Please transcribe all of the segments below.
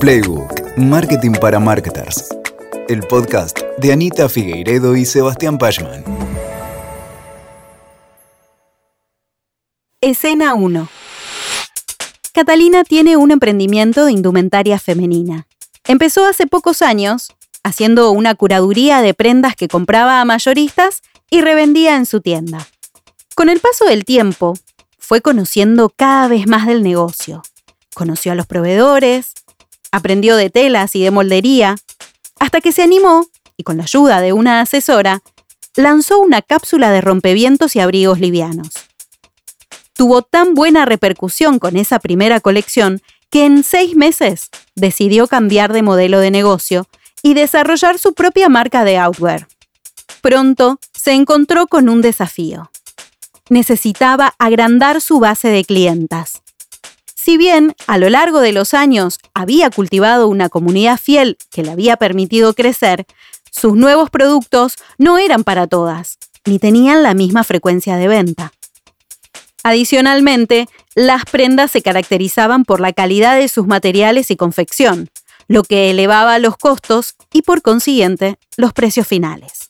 Playbook, Marketing para Marketers. El podcast de Anita Figueiredo y Sebastián Pachman. Escena 1. Catalina tiene un emprendimiento de indumentaria femenina. Empezó hace pocos años haciendo una curaduría de prendas que compraba a mayoristas y revendía en su tienda. Con el paso del tiempo, fue conociendo cada vez más del negocio. Conoció a los proveedores, aprendió de telas y de moldería, hasta que se animó, y con la ayuda de una asesora, lanzó una cápsula de rompevientos y abrigos livianos. Tuvo tan buena repercusión con esa primera colección que en seis meses decidió cambiar de modelo de negocio y desarrollar su propia marca de outwear. Pronto se encontró con un desafío necesitaba agrandar su base de clientas. Si bien a lo largo de los años había cultivado una comunidad fiel que le había permitido crecer, sus nuevos productos no eran para todas, ni tenían la misma frecuencia de venta. Adicionalmente, las prendas se caracterizaban por la calidad de sus materiales y confección, lo que elevaba los costos y por consiguiente los precios finales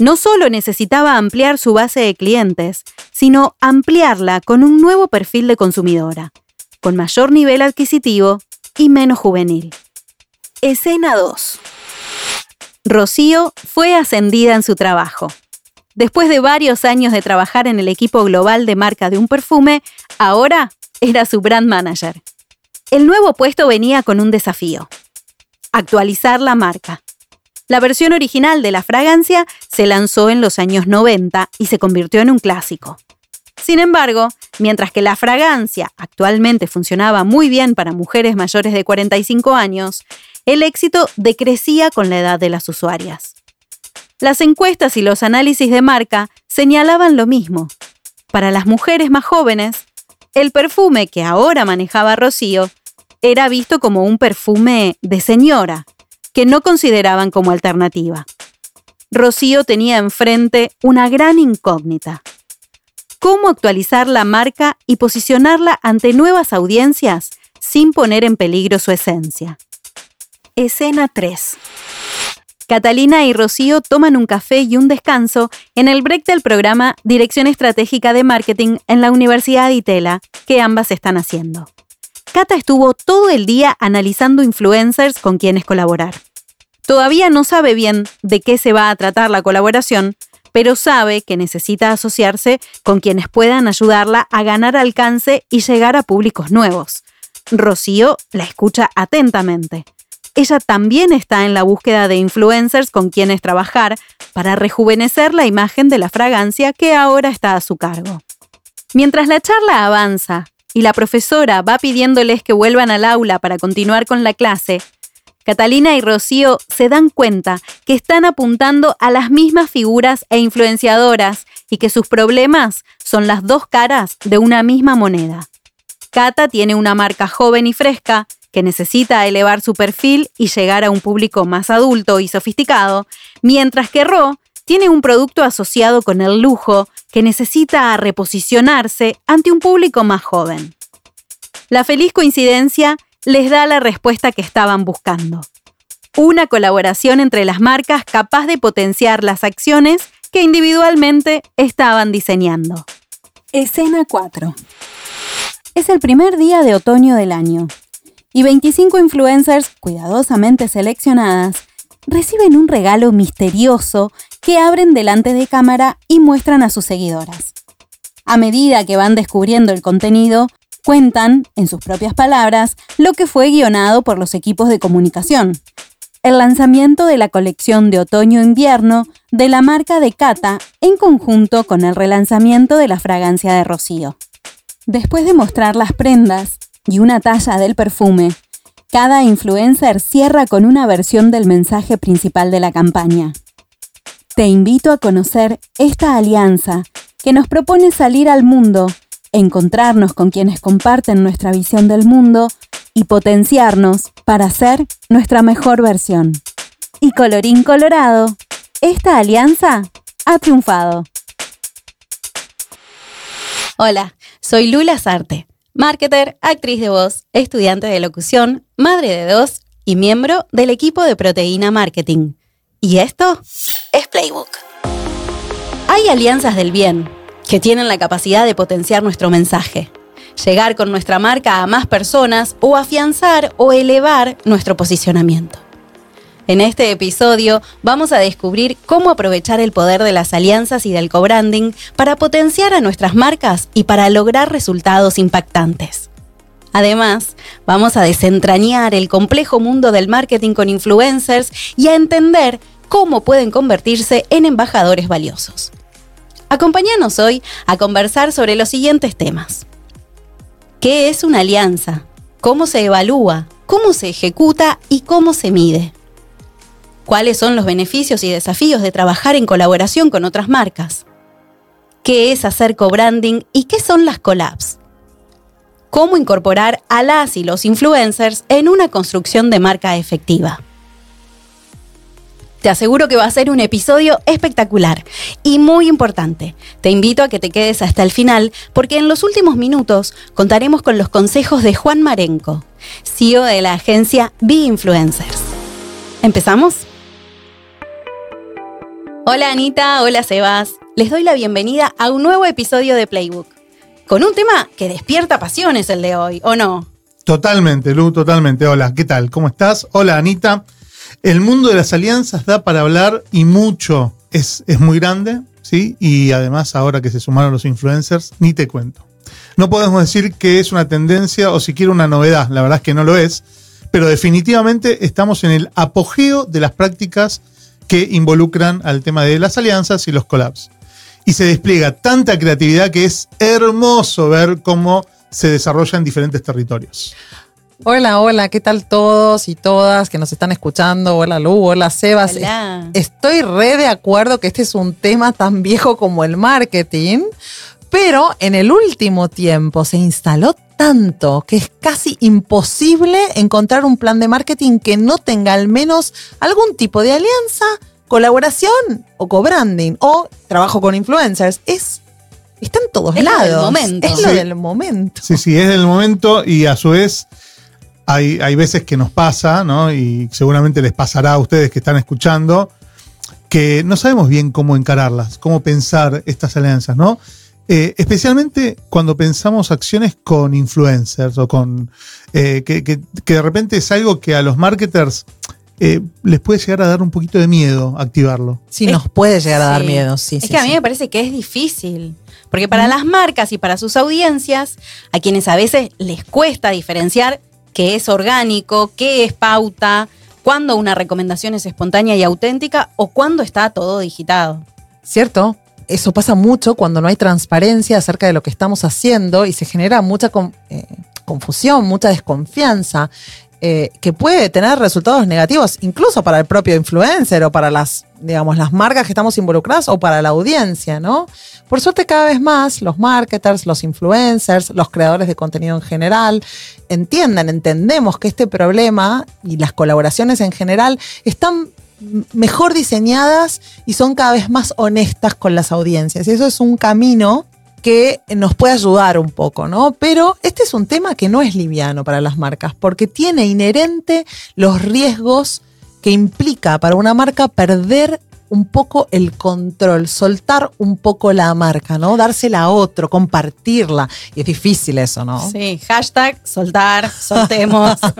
no solo necesitaba ampliar su base de clientes, sino ampliarla con un nuevo perfil de consumidora, con mayor nivel adquisitivo y menos juvenil. Escena 2. Rocío fue ascendida en su trabajo. Después de varios años de trabajar en el equipo global de marca de un perfume, ahora era su brand manager. El nuevo puesto venía con un desafío. Actualizar la marca, la versión original de la fragancia se lanzó en los años 90 y se convirtió en un clásico. Sin embargo, mientras que la fragancia actualmente funcionaba muy bien para mujeres mayores de 45 años, el éxito decrecía con la edad de las usuarias. Las encuestas y los análisis de marca señalaban lo mismo. Para las mujeres más jóvenes, el perfume que ahora manejaba Rocío era visto como un perfume de señora, que no consideraban como alternativa. Rocío tenía enfrente una gran incógnita. ¿Cómo actualizar la marca y posicionarla ante nuevas audiencias sin poner en peligro su esencia? Escena 3. Catalina y Rocío toman un café y un descanso en el break del programa Dirección Estratégica de Marketing en la Universidad de Itela, que ambas están haciendo. Cata estuvo todo el día analizando influencers con quienes colaborar. Todavía no sabe bien de qué se va a tratar la colaboración, pero sabe que necesita asociarse con quienes puedan ayudarla a ganar alcance y llegar a públicos nuevos. Rocío la escucha atentamente. Ella también está en la búsqueda de influencers con quienes trabajar para rejuvenecer la imagen de la fragancia que ahora está a su cargo. Mientras la charla avanza y la profesora va pidiéndoles que vuelvan al aula para continuar con la clase, Catalina y Rocío se dan cuenta que están apuntando a las mismas figuras e influenciadoras y que sus problemas son las dos caras de una misma moneda. Cata tiene una marca joven y fresca que necesita elevar su perfil y llegar a un público más adulto y sofisticado, mientras que Ro tiene un producto asociado con el lujo que necesita reposicionarse ante un público más joven. La feliz coincidencia les da la respuesta que estaban buscando. Una colaboración entre las marcas capaz de potenciar las acciones que individualmente estaban diseñando. Escena 4. Es el primer día de otoño del año y 25 influencers cuidadosamente seleccionadas reciben un regalo misterioso que abren delante de cámara y muestran a sus seguidoras. A medida que van descubriendo el contenido, cuentan, en sus propias palabras, lo que fue guionado por los equipos de comunicación. El lanzamiento de la colección de otoño-invierno de la marca de Cata en conjunto con el relanzamiento de la fragancia de Rocío. Después de mostrar las prendas y una talla del perfume, cada influencer cierra con una versión del mensaje principal de la campaña. Te invito a conocer esta alianza que nos propone salir al mundo, encontrarnos con quienes comparten nuestra visión del mundo y potenciarnos para ser nuestra mejor versión. Y colorín colorado, esta alianza ha triunfado. Hola, soy Lula Sarte marketer, actriz de voz, estudiante de locución, madre de dos y miembro del equipo de Proteína Marketing. Y esto es Playbook. Hay alianzas del bien que tienen la capacidad de potenciar nuestro mensaje, llegar con nuestra marca a más personas o afianzar o elevar nuestro posicionamiento. En este episodio vamos a descubrir cómo aprovechar el poder de las alianzas y del co-branding para potenciar a nuestras marcas y para lograr resultados impactantes. Además, vamos a desentrañar el complejo mundo del marketing con influencers y a entender cómo pueden convertirse en embajadores valiosos. Acompáñanos hoy a conversar sobre los siguientes temas. ¿Qué es una alianza? ¿Cómo se evalúa? ¿Cómo se ejecuta? ¿Y cómo se mide? cuáles son los beneficios y desafíos de trabajar en colaboración con otras marcas, qué es hacer co-branding y qué son las collabs, cómo incorporar a las y los influencers en una construcción de marca efectiva. Te aseguro que va a ser un episodio espectacular y muy importante. Te invito a que te quedes hasta el final porque en los últimos minutos contaremos con los consejos de Juan Marenco, CEO de la agencia Be Influencers. ¿Empezamos? Hola Anita, hola Sebas. Les doy la bienvenida a un nuevo episodio de Playbook. Con un tema que despierta pasiones el de hoy, ¿o no? Totalmente, Lu, totalmente. Hola, ¿qué tal? ¿Cómo estás? Hola Anita. El mundo de las alianzas da para hablar y mucho. Es, es muy grande, ¿sí? Y además ahora que se sumaron los influencers, ni te cuento. No podemos decir que es una tendencia o siquiera una novedad, la verdad es que no lo es, pero definitivamente estamos en el apogeo de las prácticas que involucran al tema de las alianzas y los collabs. Y se despliega tanta creatividad que es hermoso ver cómo se desarrolla en diferentes territorios. Hola, hola, ¿qué tal todos y todas que nos están escuchando? Hola Lu, hola Sebas. Estoy re de acuerdo que este es un tema tan viejo como el marketing, pero en el último tiempo se instaló tanto que es casi imposible encontrar un plan de marketing que no tenga al menos algún tipo de alianza, colaboración o co-branding o trabajo con influencers. Es está en todos lados. momento. Es lo del momento. Sí, sí, es del momento y a su vez hay, hay veces que nos pasa, ¿no? Y seguramente les pasará a ustedes que están escuchando, que no sabemos bien cómo encararlas, cómo pensar estas alianzas, ¿no? Eh, especialmente cuando pensamos acciones con influencers o con. Eh, que, de repente es algo que a los marketers eh, les puede llegar a dar un poquito de miedo activarlo. Sí, nos puede llegar a dar miedo, sí. Es que a mí me parece que es difícil. Porque para las marcas y para sus audiencias, a quienes a veces les cuesta diferenciar qué es orgánico, qué es pauta, cuándo una recomendación es espontánea y auténtica o cuándo está todo digitado. Cierto, eso pasa mucho cuando no hay transparencia acerca de lo que estamos haciendo y se genera mucha eh, confusión, mucha desconfianza. Eh, que puede tener resultados negativos incluso para el propio influencer o para las, digamos, las marcas que estamos involucradas o para la audiencia, ¿no? Por suerte cada vez más los marketers, los influencers, los creadores de contenido en general entiendan, entendemos que este problema y las colaboraciones en general están mejor diseñadas y son cada vez más honestas con las audiencias. Y eso es un camino que nos puede ayudar un poco, ¿no? Pero este es un tema que no es liviano para las marcas, porque tiene inherente los riesgos que implica para una marca perder un poco el control, soltar un poco la marca, ¿no? Dársela a otro, compartirla. Y es difícil eso, ¿no? Sí, hashtag soltar, soltemos.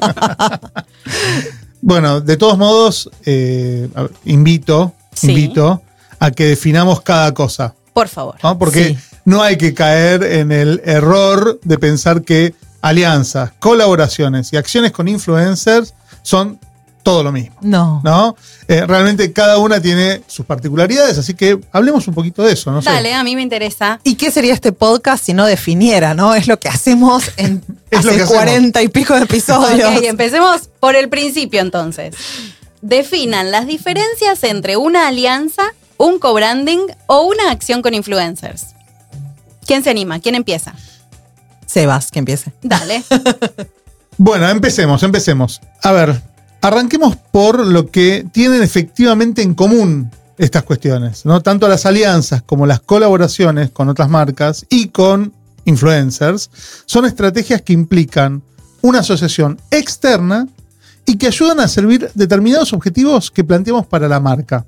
Bueno, de todos modos, eh, invito, invito a que definamos cada cosa. Por favor. Porque no hay que caer en el error de pensar que alianzas, colaboraciones y acciones con influencers son todo lo mismo. No. ¿No? Eh, realmente cada una tiene sus particularidades, así que hablemos un poquito de eso, ¿no? Dale, a mí me interesa. ¿Y qué sería este podcast si no definiera, no? Es lo que hacemos en hace cuarenta y pico de episodios. Ok, empecemos por el principio entonces. Definan las diferencias entre una alianza, un co-branding o una acción con influencers. ¿Quién se anima? ¿Quién empieza? Sebas, que empiece. Dale. bueno, empecemos, empecemos. A ver, Arranquemos por lo que tienen efectivamente en común estas cuestiones, ¿no? Tanto las alianzas como las colaboraciones con otras marcas y con influencers, son estrategias que implican una asociación externa y que ayudan a servir determinados objetivos que planteamos para la marca.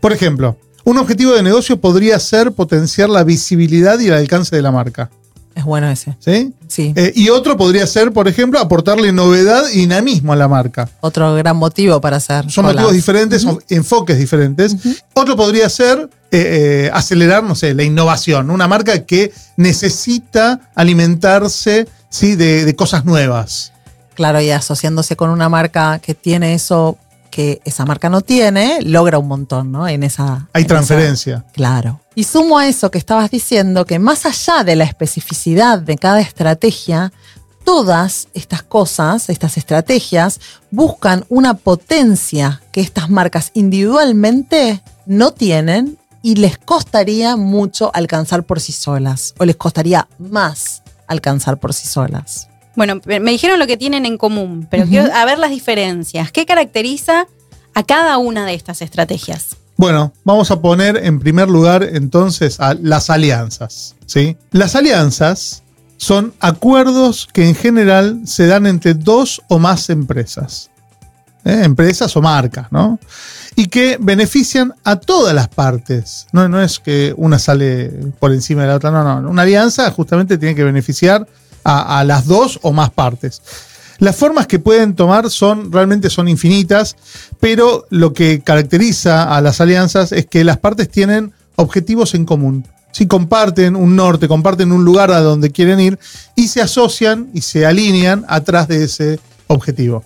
Por ejemplo, un objetivo de negocio podría ser potenciar la visibilidad y el alcance de la marca. Es bueno ese. ¿Sí? Sí. Eh, y otro podría ser, por ejemplo, aportarle novedad y dinamismo a la marca. Otro gran motivo para hacer. Son collabs. motivos diferentes, son enfoques diferentes. Otro podría ser eh, eh, acelerar, no sé, la innovación. Una marca que necesita alimentarse ¿sí? de, de cosas nuevas. Claro, y asociándose con una marca que tiene eso que esa marca no tiene, logra un montón, ¿no? En esa. Hay en transferencia. esa- claro. Y sumo a eso que estabas diciendo, que más allá de la especificidad de cada estrategia, todas estas cosas, estas estrategias, buscan una potencia que estas marcas individualmente no tienen y les costaría mucho alcanzar por sí solas, o les costaría más alcanzar por sí solas. Bueno, me dijeron lo que tienen en común, pero quiero a ver las diferencias. ¿Qué caracteriza a cada una de estas estrategias? Bueno, vamos a poner en primer lugar entonces a las alianzas. ¿sí? Las alianzas son acuerdos que en general se dan entre dos o más empresas. ¿eh? Empresas o marcas, ¿no? Y que benefician a todas las partes. No, no es que una sale por encima de la otra, no, no. Una alianza justamente tiene que beneficiar a, las dos o más partes. Las formas que pueden tomar son realmente son infinitas, pero lo que caracteriza a las alianzas es que las partes tienen objetivos en común. Si comparten un norte, comparten un lugar a donde quieren ir y se asocian y se alinean atrás de ese objetivo.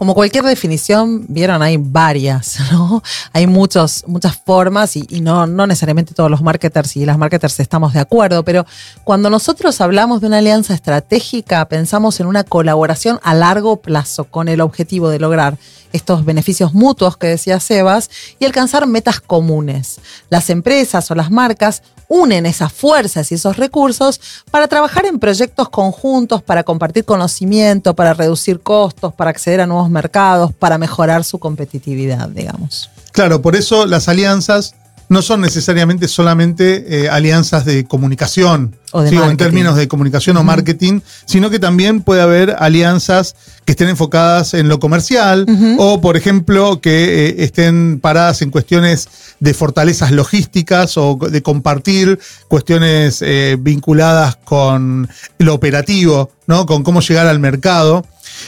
Como cualquier definición, vieron, hay varias, ¿no? Hay muchos, muchas formas y, y no, no necesariamente todos los marketers y las marketers estamos de acuerdo, pero cuando nosotros hablamos de una alianza estratégica, pensamos en una colaboración a largo plazo con el objetivo de lograr estos beneficios mutuos que decía Sebas y alcanzar metas comunes. Las empresas o las marcas unen esas fuerzas y esos recursos para trabajar en proyectos conjuntos, para compartir conocimiento, para reducir costos, para acceder a nuevos mercados, para mejorar su competitividad, digamos. Claro, por eso las alianzas no son necesariamente solamente eh, alianzas de comunicación, O de ¿sí? en términos de comunicación o marketing, sino que también puede haber alianzas que estén enfocadas en lo comercial o, por ejemplo, que eh, estén paradas en cuestiones de fortalezas logísticas o de compartir cuestiones eh, vinculadas con lo operativo, ¿no? con cómo llegar al mercado.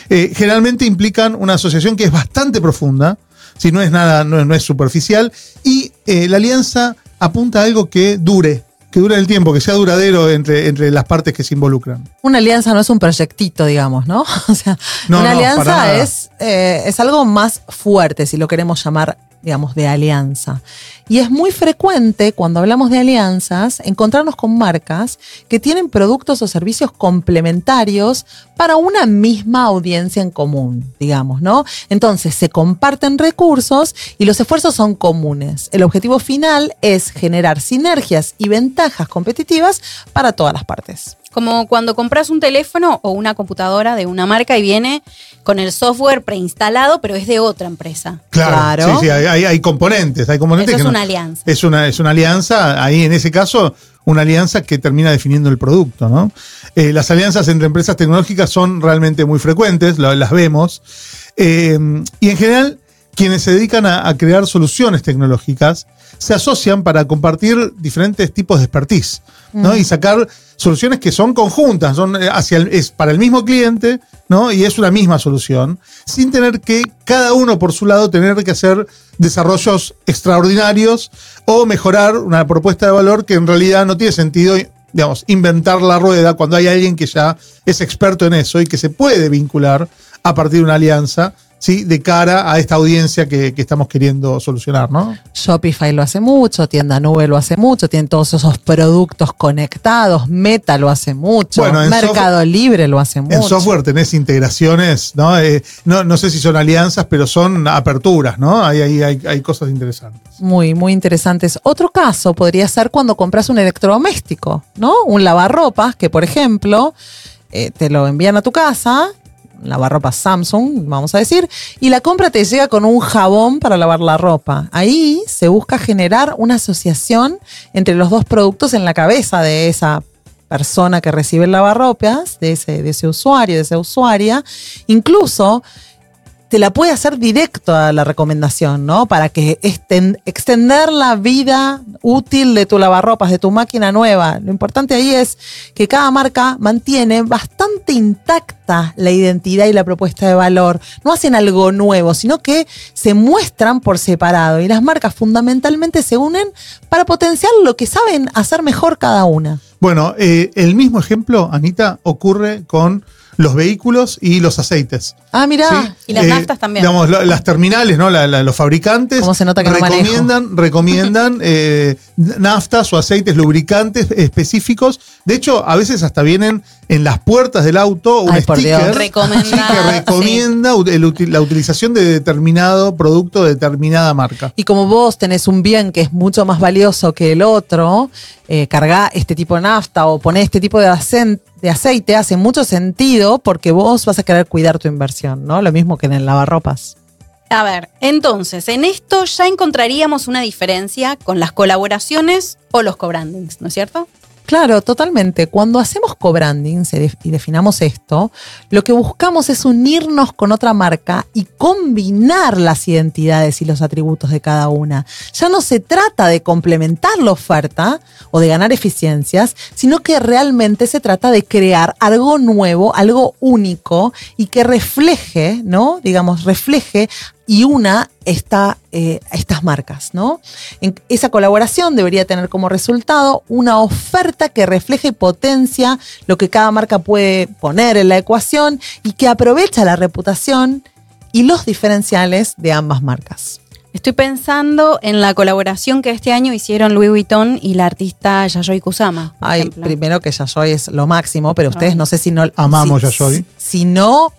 Eh, generalmente implican una asociación que es bastante profunda, si no es nada, no, es- no es superficial, y eh, la alianza apunta a algo que dure, que dure el tiempo, que sea duradero entre, entre las partes que se involucran. Una alianza no es un proyectito, digamos, ¿no? O sea, No, una no, alianza es, eh, es algo más fuerte, si lo queremos llamar, digamos, de alianza. Y es muy frecuente cuando hablamos de alianzas encontrarnos con marcas que tienen productos o servicios complementarios para una misma audiencia en común, digamos, ¿no? Entonces se comparten recursos y los esfuerzos son comunes. El objetivo final es generar sinergias y ventajas competitivas para todas las partes. Como cuando compras un teléfono o una computadora de una marca y viene con el software preinstalado, pero es de otra empresa. Claro. Claro. Sí, sí, hay, hay- componentes, hay componentes Eso que es no- una alianza. Es una, es una alianza, ahí en ese caso, una alianza que termina definiendo el producto, ¿no? Eh, las alianzas entre empresas tecnológicas son realmente muy frecuentes, lo- las vemos. Eh, y en general, quienes se dedican a, a crear soluciones tecnológicas se asocian para compartir diferentes tipos de expertise, ¿no? Y sacar soluciones que son conjuntas, son eh, hacia el- es para el mismo cliente, ¿no? Y es una misma solución, sin tener que cada uno por su lado tener que hacer desarrollos extraordinarios o mejorar una propuesta de valor que en realidad no tiene sentido, digamos, inventar la rueda cuando hay alguien que ya es experto en eso y que se puede vincular a partir de una alianza, ¿sí? De cara a esta audiencia que, que estamos queriendo solucionar, ¿no? Shopify lo hace mucho, Tienda Nube lo hace mucho, tienen todos esos productos conectados, Meta lo hace mucho, Bueno, Mercado Libre lo hace mucho. En software tenés integraciones, ¿no? Eh, no, no sé si son alianzas, pero son aperturas, ¿no? Hay, hay, hay, hay cosas interesantes. Muy, muy interesantes. Otro caso podría ser cuando compras un electrodoméstico, ¿no? Un lavarropas que, por ejemplo, eh, te lo envían a tu casa, un lavarropas Samsung, vamos a decir, y la compra te llega con un jabón para lavar la ropa. Ahí se busca generar una asociación entre los dos productos en la cabeza de esa persona que recibe el lavarropas, de ese, de ese usuario, de esa usuaria, incluso te la puede hacer directo a la recomendación, ¿no? Para que esten- extender la vida útil de tu lavarropas, de tu máquina nueva. Lo importante ahí es que cada marca mantiene bastante intacta la identidad y la propuesta de valor. No hacen algo nuevo, sino que se muestran por separado. Y las marcas fundamentalmente se unen para potenciar lo que saben hacer mejor cada una. Bueno, eh, el mismo ejemplo, Anita, ocurre con los vehículos y los aceites. Ah, mira. ¿sí? Eh, Y las naftas también. Digamos, lo- las terminales, ¿no? La- la- los fabricantes ¿Cómo se nota que no recomiendan, recomiendan eh, naftas o aceites lubricantes específicos. De hecho, a veces hasta vienen en las puertas del auto un Ay, por sticker que recomienda el la utilización de determinado producto de determinada marca. Y como vos tenés un bien que es mucho más valioso que el otro, eh, cargá este tipo de nafta o poné este tipo de, de aceite hace mucho sentido porque vos vas a querer cuidar tu inversión, ¿no? Lo mismo que en el lavarropas. A ver, entonces, en esto ya encontraríamos una diferencia con las colaboraciones o los co-brandings, ¿no es cierto? Claro, totalmente. Cuando hacemos co-branding y definamos esto, lo que buscamos es unirnos con otra marca y combinar las identidades y los atributos de cada una. Ya no se trata de complementar la oferta o de ganar eficiencias, sino que realmente se trata de crear algo nuevo, algo único y que refleje, ¿no? Digamos, refleje y una esta, eh, estas marcas, ¿no? En- esa colaboración debería tener como resultado una oferta que refleje y potencia lo que cada marca puede poner en la ecuación y que aprovecha la reputación y los diferenciales de ambas marcas. Estoy pensando en la colaboración que este año hicieron Louis Vuitton y la artista Yayoi Kusama. Ay, ejemplo. primero que Yayoi es lo máximo, pero ustedes Ay. no sé si no... Amamos si, Yayoi. Si no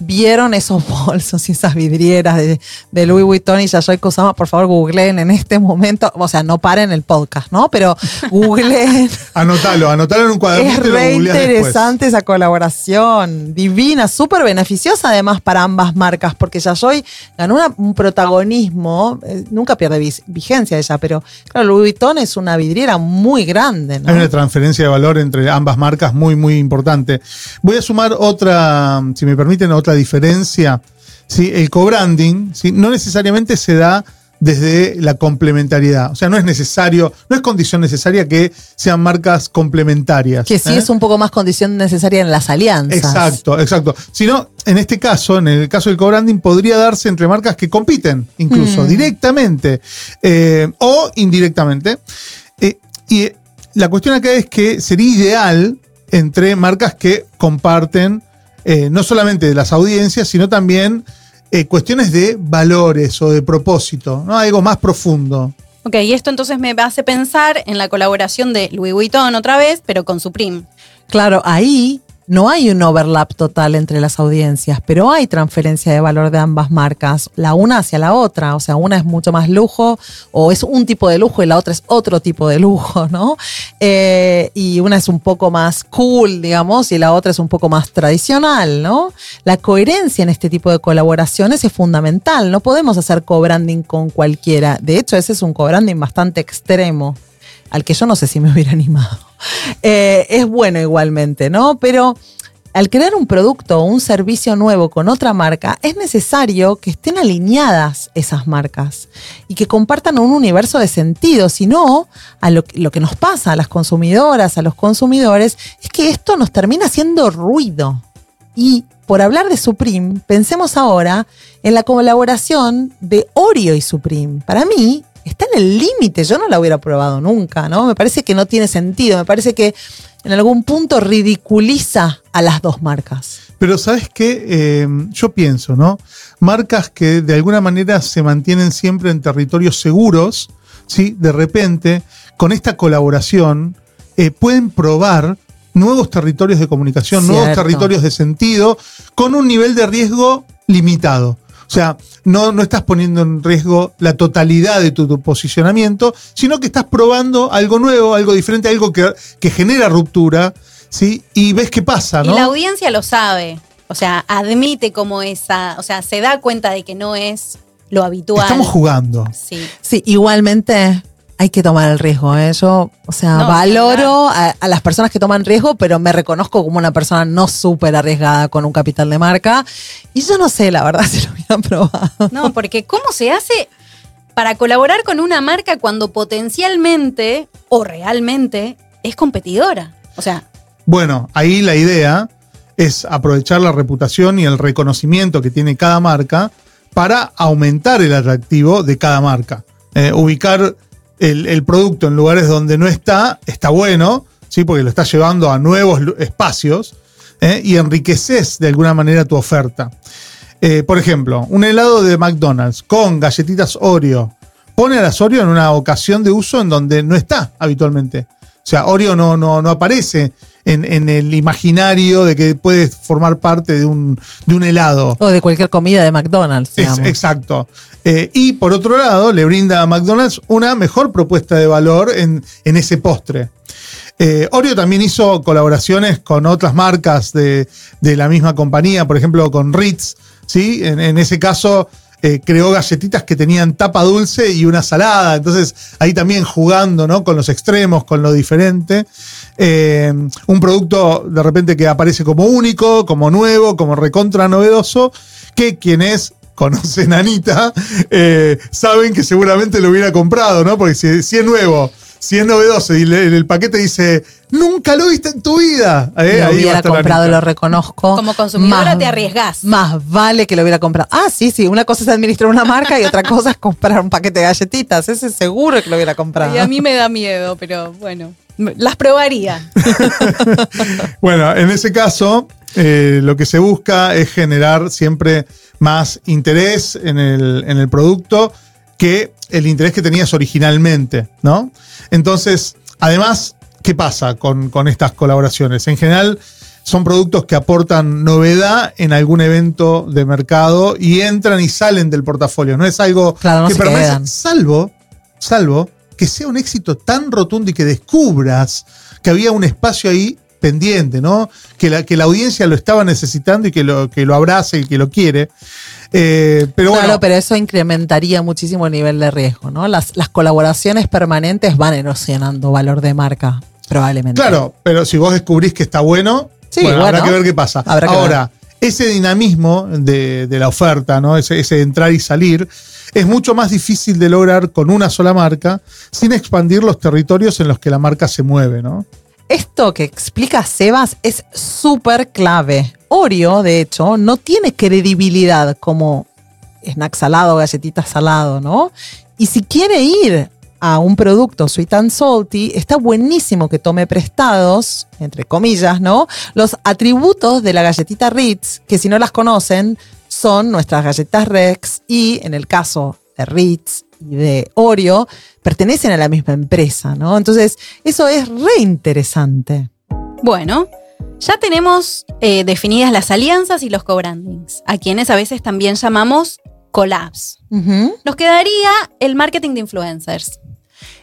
vieron esos bolsos y esas vidrieras de, de Louis Vuitton y Yayoi Kusama, por favor googleen en este momento, o sea, no paren el podcast, ¿no? Pero googleen. Anotalo, anotalo en un cuadernito Es re después. interesante esa colaboración, divina, súper beneficiosa además para ambas marcas, porque Yayoi ganó una- un protagonismo, eh, nunca pierde vigencia ella, pero claro, Louis Vuitton es una vidriera muy grande, ¿no? Hay una transferencia de valor entre ambas marcas muy, muy importante. Voy a sumar otra, si me permiten, otra diferencia. ¿sí? El co-branding ¿sí? no necesariamente se da desde la complementariedad. O sea, no es necesario, no es condición necesaria que sean marcas complementarias. Que sí ¿eh? es un poco más condición necesaria en las alianzas. Exacto, exacto. Si no, en este caso, en el caso del co-branding, podría darse entre marcas que compiten, incluso Mm. directamente eh, o indirectamente. Eh, y la cuestión acá es que sería ideal entre marcas que comparten eh, no solamente las audiencias, sino también eh, cuestiones de valores o de propósito, ¿no? Algo más profundo. Ok, y esto entonces me hace pensar en la colaboración de Louis Vuitton otra vez, pero con Supreme. Claro, ahí no hay un overlap total entre las audiencias, pero hay transferencia de valor de ambas marcas, la una hacia la otra, o sea, una es mucho más lujo o es un tipo de lujo y la otra es otro tipo de lujo, ¿no? Eh, y una es un poco más cool, digamos, y la otra es un poco más tradicional, ¿no? La coherencia en este tipo de colaboraciones es fundamental, no podemos hacer co-branding con cualquiera, de hecho ese es un co-branding bastante extremo al que yo no sé si me hubiera animado. Eh, es bueno igualmente, ¿no? Pero al crear un producto o un servicio nuevo con otra marca, es necesario que estén alineadas esas marcas y que compartan un universo de sentido. Si no, a lo, lo que nos pasa a las consumidoras, a los consumidores, es que esto nos termina haciendo ruido. Y por hablar de Supreme, pensemos ahora en la colaboración de Oreo y Supreme. Para mí, está en el límite. Yo no la hubiera probado nunca, ¿no? Me parece que no tiene sentido. Me parece que en algún punto ridiculiza a las dos marcas. Pero sabes qué, Eh, yo pienso, ¿no? Marcas que de alguna manera se mantienen siempre en territorios seguros, ¿sí? De repente, con esta colaboración, eh, pueden probar nuevos territorios de comunicación, nuevos territorios de sentido, con un nivel de riesgo limitado. O sea, no, no estás poniendo en riesgo la totalidad de tu, tu posicionamiento, sino que estás probando algo nuevo, algo diferente, algo que, que genera ruptura, ¿sí? Y ves qué pasa, ¿no? Y la audiencia lo sabe. O sea, admite como esa, o sea, se da cuenta de que no es lo habitual. Estamos jugando. Sí. Sí, igualmente hay que tomar el riesgo. ¿eh? Yo, o sea, No, valoro a, a las personas que toman riesgo, pero me reconozco como una persona no súper arriesgada con un capital de marca. Y yo no sé, la verdad, si lo hubieran probado. No, porque ¿cómo se hace para colaborar con una marca cuando potencialmente o realmente es competidora? O sea, Bueno, ahí la idea es aprovechar la reputación y el reconocimiento que tiene cada marca para aumentar el atractivo de cada marca. Eh, ubicar el, el producto en lugares donde no está está bueno, ¿sí? porque lo estás llevando a nuevos espacios ¿eh? y enriqueces de alguna manera tu oferta. Eh, por ejemplo, un helado de McDonald's con galletitas Oreo pone a las Oreo en una ocasión de uso en donde no está habitualmente. O sea, Oreo no, no, no aparece en, en el imaginario de que puede formar parte de un, de un helado. O de cualquier comida de McDonald's, Es- exacto. Eh, y por otro lado, le brinda a McDonald's una mejor propuesta de valor en, en ese postre. Eh, Oreo también hizo colaboraciones con otras marcas de, de la misma compañía, por ejemplo con Ritz, ¿sí? En, en ese caso eh, creó galletitas que tenían tapa dulce y una salada, entonces ahí también jugando ¿no? con los extremos, con lo diferente. Eh, un producto de repente que aparece como único, como nuevo, como recontra novedoso, que quienes conocen a Anita eh, saben que seguramente lo hubiera comprado, ¿no? Porque si es nuevo, si es novedoso y le- en el paquete dice, nunca lo viste en tu vida. eh, lo hubiera comprado, lo reconozco. Como consumidora te arriesgás. Más vale que lo hubiera comprado. Ah, sí, sí. Una cosa es administrar una marca y otra cosa es comprar un paquete de galletitas. Ese seguro que lo hubiera comprado. Y a mí me da miedo, pero bueno, las probaría. Bueno, en ese caso, eh, lo que se busca es generar siempre más interés en el, en el producto que el interés que tenías originalmente, ¿no? Entonces, además, ¿qué pasa con, con estas colaboraciones? En general, son productos que aportan novedad en algún evento de mercado y entran y salen del portafolio. No es algo Claro, no que permanece, salvo, salvo que sea un éxito tan rotundo y que descubras que había un espacio ahí pendiente, ¿no? Que la, que la audiencia lo estaba necesitando y que lo, que lo abrace y que lo quiere. Eh, pero claro, bueno, pero eso incrementaría muchísimo el nivel de riesgo, ¿no? Las, las colaboraciones permanentes van erosionando valor de marca, probablemente. claro, pero si vos descubrís que está bueno, Sí, bueno, habrá que ver qué pasa. Habrá que Ahora, ese dinamismo de, de la oferta, ¿no? Ese, ese entrar y salir, es mucho más difícil de lograr con una sola marca sin expandir los territorios en los que la marca se mueve, ¿no? Esto que explica Sebas es súper clave. Oreo, de hecho, no tiene credibilidad como snack salado, galletita salado, ¿no? Y si quiere ir a un producto sweet and salty, está buenísimo que tome prestados, entre comillas, ¿no? Los atributos de la galletita Ritz, que si no las conocen, son nuestras galletas Rex y en el caso de Ritz y de Oreo, pertenecen a la misma empresa, ¿no? Entonces, eso es re interesante. Bueno, ya tenemos eh, definidas las alianzas y los co-brandings, a quienes a veces también llamamos collabs. Nos quedaría el marketing de influencers.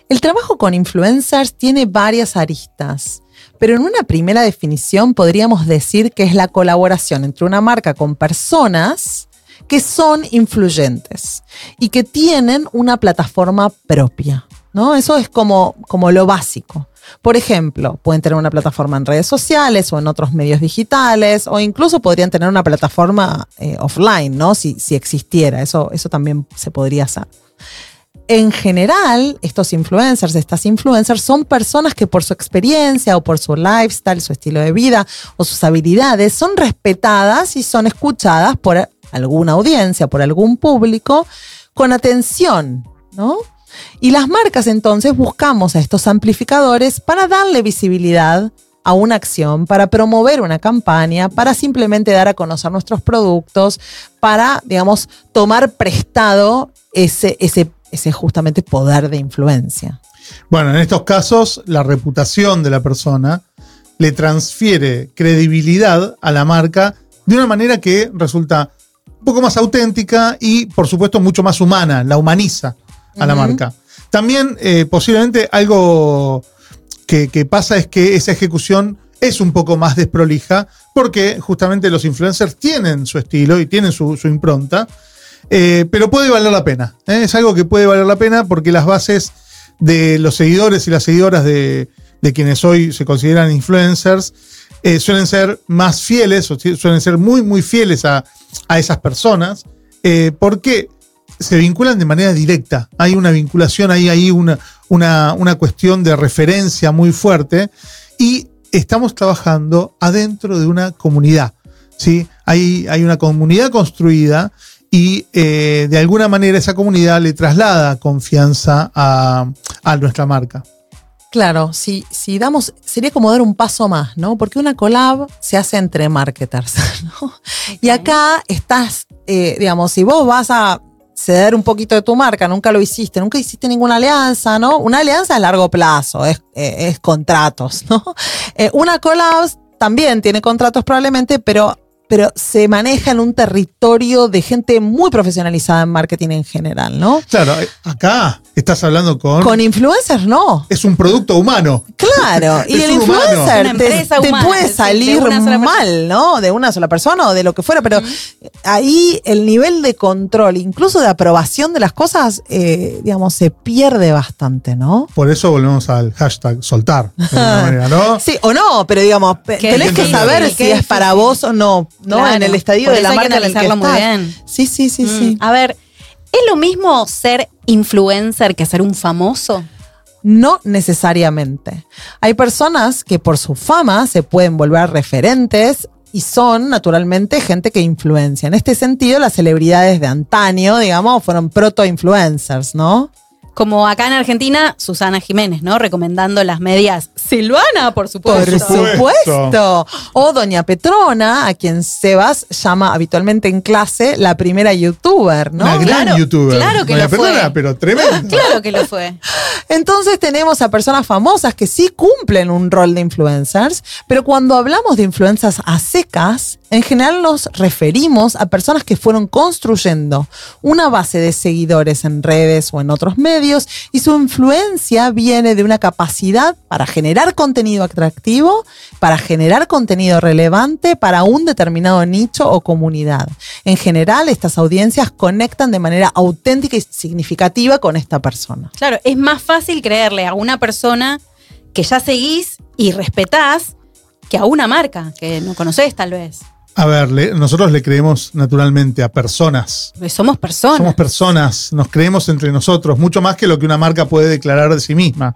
El trabajo con influencers tiene varias aristas, pero en una primera definición podríamos decir que es la colaboración entre una marca con personas que son influyentes y que tienen una plataforma propia. ¿no? Eso es como, como lo básico. Por ejemplo, pueden tener una plataforma en redes sociales o en otros medios digitales, o incluso podrían tener una plataforma eh, offline, ¿no? Si, si existiera. Eso, eso también se podría hacer en general, estos influencers, estas influencers, son personas que por su experiencia o por su lifestyle, su estilo de vida o sus habilidades son respetadas y son escuchadas por alguna audiencia, por algún público, con atención, ¿no? Y las marcas entonces buscamos a estos amplificadores para darle visibilidad a una acción, para promover una campaña, para simplemente dar a conocer nuestros productos, para, digamos, tomar prestado ese, ese, ese justamente poder de influencia. Bueno, en estos casos, la reputación de la persona le transfiere credibilidad a la marca de una manera que resulta un poco más auténtica y, por supuesto, mucho más humana, la humaniza a la marca. También, eh, posiblemente, algo que, que pasa es que esa ejecución es un poco más desprolija porque justamente los influencers tienen su estilo y tienen su, su impronta, eh, pero puede valer la pena. ¿eh? Es algo que puede valer la pena porque las bases de los seguidores y las seguidoras de, de quienes hoy se consideran influencers suelen ser más fieles, o suelen ser muy, muy fieles a, a esas personas, porque se vinculan de manera directa. Hay una vinculación, hay ahí una, una, una cuestión de referencia muy fuerte y estamos trabajando adentro de una comunidad. ¿sí? Hay, hay una comunidad construida y eh, de alguna manera esa comunidad le traslada confianza a, a nuestra marca. Claro, si, si damos, sería como dar un paso más, ¿no? Porque una collab se hace entre marketers, ¿no? Y acá estás, eh, digamos, si vos vas a ceder un poquito de tu marca, nunca lo hiciste, nunca hiciste ninguna alianza, ¿no? Una alianza a largo plazo, es, eh, es contratos, ¿no? Eh, una collab también tiene contratos probablemente, pero pero se maneja en un territorio de gente muy profesionalizada en marketing en general, ¿no? Claro, eh, acá estás hablando con. Con influencers, no. Es un producto humano. Claro, y el influencer te, empresa te humana, puede salir mal, ¿no? De una sola persona o de lo que fuera, pero ahí el nivel de control, incluso de aprobación de las cosas, eh, digamos, se pierde bastante, ¿no? Por eso volvemos al hashtag soltar, de alguna manera, ¿no? Sí, o no, pero digamos, tenés que saber si es para vos o no, ¿no? Claro, en el estadio por de la marca en el que analizarlo muy estás. bien. Sí, sí, sí, Mm, sí. A ver, ¿es lo mismo ser influencer que ser un famoso? No necesariamente. Hay personas que por su fama se pueden volver referentes y son naturalmente gente que influencia. En este sentido, las celebridades de antaño, digamos, fueron proto-influencers, ¿no? Como acá en Argentina, Susana Jiménez, ¿no? Recomendando las medias. Silvana, por supuesto. Por supuesto. O Doña Petrona, a quien Sebas llama habitualmente en clase la primera youtuber, ¿no? Una gran Claro, youtuber. claro que Doña lo fue. Petrona, pero tremenda. Claro que lo fue. Entonces tenemos a personas famosas que sí cumplen un rol de influencers, pero cuando hablamos de influencers a secas, en general nos referimos a personas que fueron construyendo una base de seguidores en redes o en otros medios y su influencia viene de una capacidad para generar contenido atractivo, para generar contenido relevante para un determinado nicho o comunidad. En general, estas audiencias conectan de manera auténtica y significativa con esta persona. Claro, es más fácil creerle a una persona que ya seguís y respetás que a una marca que no conoces tal vez. A ver, le- nosotros le creemos naturalmente a personas. Porque Somos personas. Somos personas, nos creemos entre nosotros, mucho más que lo que una marca puede declarar de sí misma.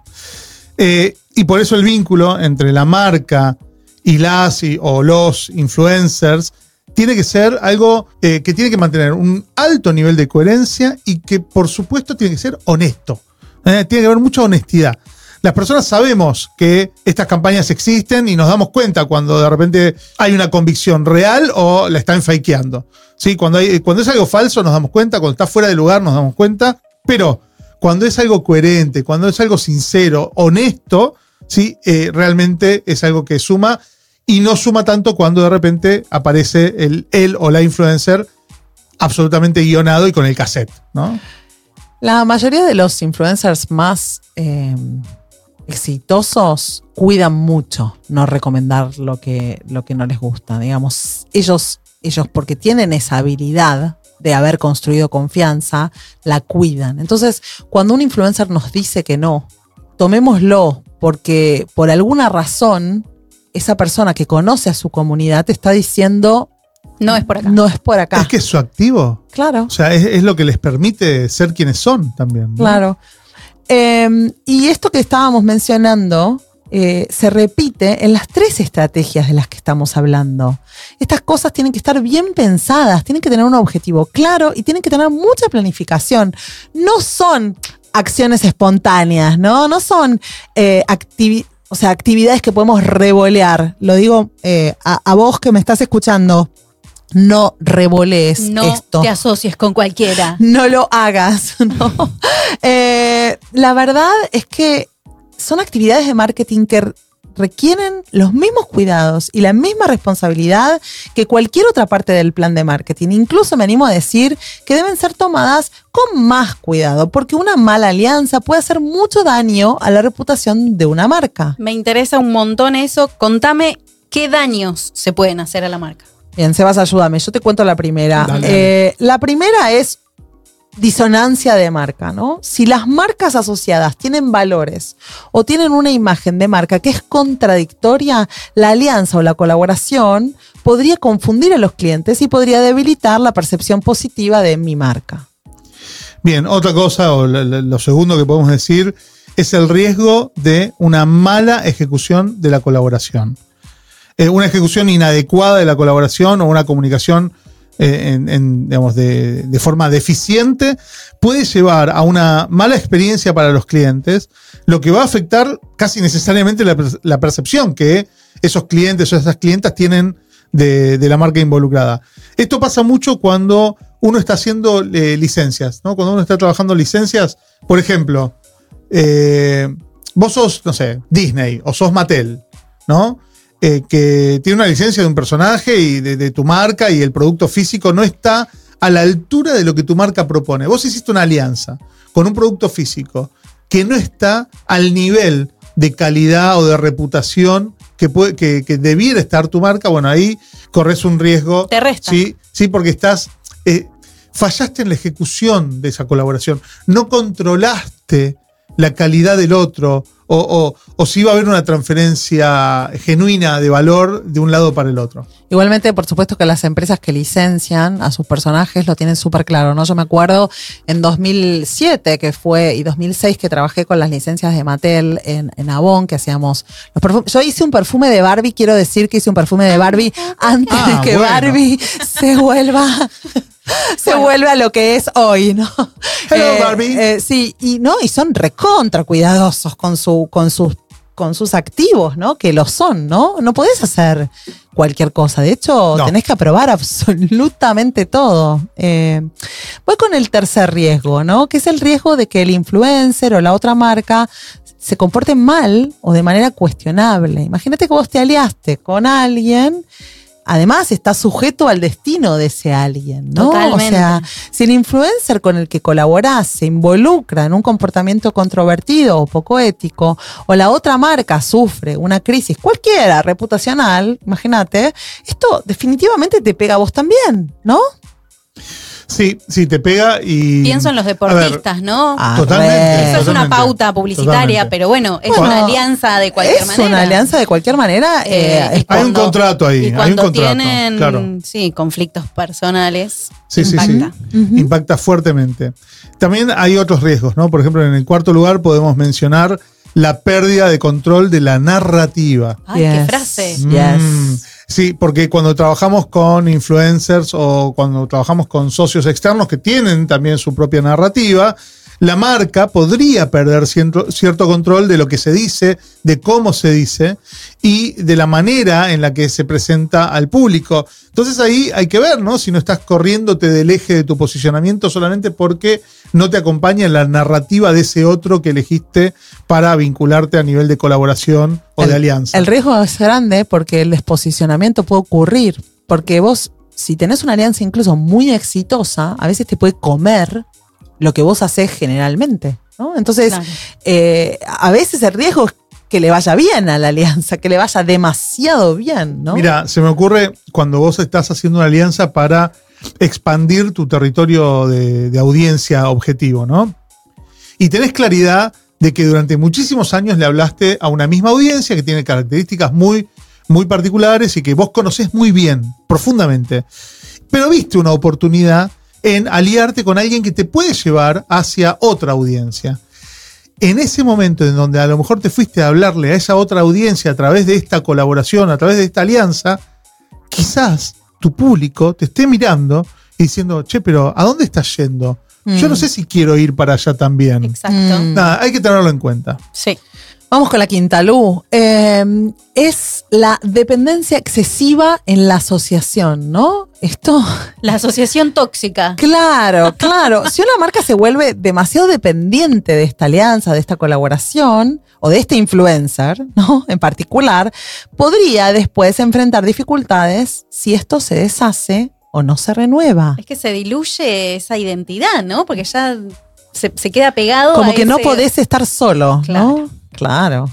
Eh, y por eso el vínculo entre la marca y las y- o los influencers tiene que ser algo eh, que tiene que mantener un alto nivel de coherencia y que por supuesto tiene que ser honesto. Eh, tiene que haber mucha honestidad. Las personas sabemos que estas campañas existen y nos damos cuenta cuando de repente hay una convicción real o la están fakeando. ¿Sí? Cuando, hay, cuando es algo falso nos damos cuenta, cuando está fuera de lugar nos damos cuenta, pero cuando es algo coherente, cuando es algo sincero, honesto, ¿sí? Eh, realmente es algo que suma y no suma tanto cuando de repente aparece el, él o la influencer absolutamente guionado y con el cassette, ¿no? La mayoría de los influencers más eh, exitosos cuidan mucho no recomendar lo que, lo que no les gusta. Digamos, ellos, ellos porque tienen esa habilidad de haber construido confianza, la cuidan. Entonces, cuando un influencer nos dice que no, tomémoslo porque por alguna razón esa persona que conoce a su comunidad te está diciendo No es por acá. no es por acá. Es que es su activo. claro. O sea, es, es lo que les permite ser quienes son también. ¿no? Claro. Eh, y esto que estábamos mencionando eh, se repite en las tres estrategias de las que estamos hablando. Estas cosas tienen que estar bien pensadas, tienen que tener un objetivo claro y tienen que tener mucha planificación. No son acciones espontáneas, ¿no? No son eh, activi- o sea, actividades que podemos revolear. Lo digo eh, a, a vos que me estás escuchando. No revolees No esto te asocies con cualquiera. no lo hagas. ¿no? Eh, la verdad es que son actividades de marketing que requieren los mismos cuidados y la misma responsabilidad que cualquier otra parte del plan de marketing. Incluso me animo a decir que deben ser tomadas con más cuidado, porque una mala alianza puede hacer mucho daño a la reputación de una marca. Me interesa un montón eso. Contame qué daños se pueden hacer a la marca. Bien, Sebas, ayúdame. Yo te cuento la primera. Dale. Eh, la primera es disonancia de marca, ¿no? Si las marcas asociadas tienen valores o tienen una imagen de marca que es contradictoria, la alianza o la colaboración podría confundir a los clientes y podría debilitar la percepción positiva de mi marca. Bien, otra cosa, o lo, lo segundo que podemos decir, es el riesgo de una mala ejecución de la colaboración. Eh, una ejecución inadecuada de la colaboración o una comunicación eh, digamos, de, forma deficiente puede llevar a una mala experiencia para los clientes, lo que va a afectar casi necesariamente la, la percepción que esos clientes o esas clientas tienen de, la marca involucrada. Esto pasa mucho cuando uno está haciendo eh, licencias, ¿no? Cuando uno está trabajando licencias, por ejemplo, vos sos, no sé, Disney o sos Mattel, ¿no? Eh, que tiene una licencia de un personaje y de, de, tu marca y el producto físico no está a la altura de lo que tu marca propone. Vos hiciste una alianza con un producto físico que no está al nivel de calidad o de reputación que, puede, que, que debiera estar tu marca. Bueno, ahí corres un riesgo. Te resta. Sí, sí porque estás. Eh, fallaste en la ejecución de esa colaboración. No controlaste la calidad del otro o, o, o, si va a haber una transferencia genuina de valor de un lado para el otro. Igualmente, por supuesto que las empresas que licencian a sus personajes lo tienen súper claro, ¿no? Yo me acuerdo en 2007 que fue y 2006 que trabajé con las licencias de Mattel en, en Avon, que hacíamos los perfumes. Yo hice un perfume de Barbie, quiero decir que hice un perfume de Barbie antes ah, de que bueno. Barbie se vuelva se bueno. vuelve a lo que es hoy, ¿no? Hello, eh, Barbie. Eh, sí, y no, y son recontra cuidadosos con su, con sus con sus activos, ¿no? Que lo son, ¿no? No podés hacer cualquier cosa. De hecho, no. tenés que aprobar absolutamente todo. Eh, voy con el tercer riesgo, ¿no? Que es el riesgo de que el influencer o la otra marca se comporte mal o de manera cuestionable. Imagínate que vos te aliaste con alguien además está sujeto al destino de ese alguien, ¿no? Totalmente. O sea, si el influencer con el que colaborás se involucra en un comportamiento controvertido o poco ético, o la otra marca sufre una crisis cualquiera reputacional, imagínate, esto definitivamente te pega a vos también, ¿no? Sí, sí, te pega y. Pienso en los deportistas, ver, ¿no? Ah, totalmente. Eso es una pauta publicitaria, totalmente. pero bueno, es bueno, una alianza de cualquier es manera. Es una alianza de cualquier manera. Eh, hay cuando, un contrato ahí. Y cuando hay un contrato, tienen claro. sí, conflictos personales, sí, impacta. Sí, sí. Uh -huh. Impacta fuertemente. También hay otros riesgos, ¿no? Por ejemplo, en el cuarto lugar podemos mencionar la pérdida de control de la narrativa. Ay, yes. qué frase. Mm, yes. Sí, porque cuando trabajamos con influencers o cuando trabajamos con socios externos que tienen también su propia narrativa, la marca podría perder cierto, cierto, control de lo que se dice, de cómo se dice y de la manera en la que se presenta al público. Entonces ahí hay que ver, ¿no? Si no estás corriéndote del eje de tu posicionamiento solamente porque no te acompaña en la narrativa de ese otro que elegiste para vincularte a nivel de colaboración o el, de alianza. El riesgo es grande porque el desposicionamiento puede ocurrir, porque vos, si tenés una alianza incluso muy exitosa, a veces te puede comer lo que vos haces generalmente. ¿no? Entonces, claro. eh, a veces el riesgo es que le vaya bien a la alianza, que le vaya demasiado bien, ¿no? Mira, se me ocurre cuando vos estás haciendo una alianza para expandir tu territorio de, de audiencia objetivo, ¿no? Y tenés claridad de que durante muchísimos años le hablaste a una misma audiencia que tiene características muy, muy particulares y que vos conocés muy bien, profundamente. Pero viste una oportunidad en aliarte con alguien que te puede llevar hacia otra audiencia. En ese momento en donde a lo mejor te fuiste a hablarle a esa otra audiencia a través de esta colaboración, a través de esta alianza, quizás tu público te esté mirando y diciendo, che, pero ¿a dónde estás yendo? Mm. Yo no sé si quiero ir para allá también. Exacto. Mm. Nada, hay que tenerlo en cuenta. Sí. Vamos con la quinta, Lu. Eh, es la dependencia excesiva en la asociación, ¿no? Esto. La asociación tóxica. Claro, claro. si una marca se vuelve demasiado dependiente de esta alianza, de esta colaboración o de este influencer, ¿no? En particular, podría después enfrentar dificultades si esto se deshace o no se renueva. Es que se diluye esa identidad, ¿no? Porque ya se, se queda pegado. Como a que ese... no podés estar solo, claro. ¿no? Claro.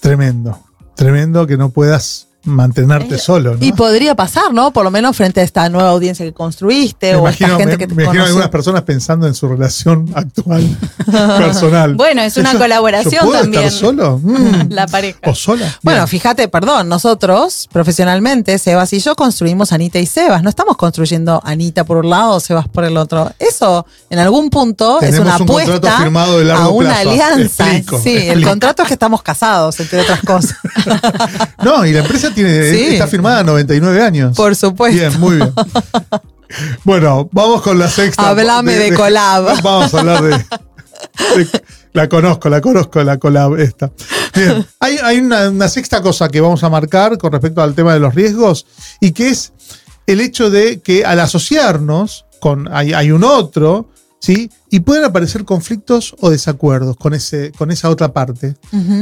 Tremendo. Tremendo que no puedas mantenerte Es- solo. ¿no? Y podría pasar, ¿no? Por lo menos frente a esta nueva audiencia que construiste me o a imagino, esta gente me- que te me imagino algunas personas pensando en su relación actual personal. Bueno, es una Eso- colaboración ¿yo puedo también. estar solo? Mm. La pareja. ¿O sola? Bueno, Bien. fíjate, perdón, nosotros profesionalmente, Sebas y yo construimos Anita y Sebas. No estamos construyendo Anita por un lado, Sebas por el otro. Eso, en algún punto, es una un contrato apuesta firmado de largo a una plazo. alianza. Explico, sí, el contrato es que estamos casados, entre otras cosas. No, y la empresa tiene, Sí. está firmada a 99 años. Por supuesto. Bien, muy bien. Bueno, vamos con la sexta. Háblame de collab. Vamos a hablar de, de- La conozco, la conozco, la collab esta. Bien, hay, hay una, una sexta cosa que vamos a marcar con respecto al tema de los riesgos y que es el hecho de que al asociarnos con hay, hay un otro, ¿sí? Y pueden aparecer conflictos o desacuerdos con, ese, con esa otra parte.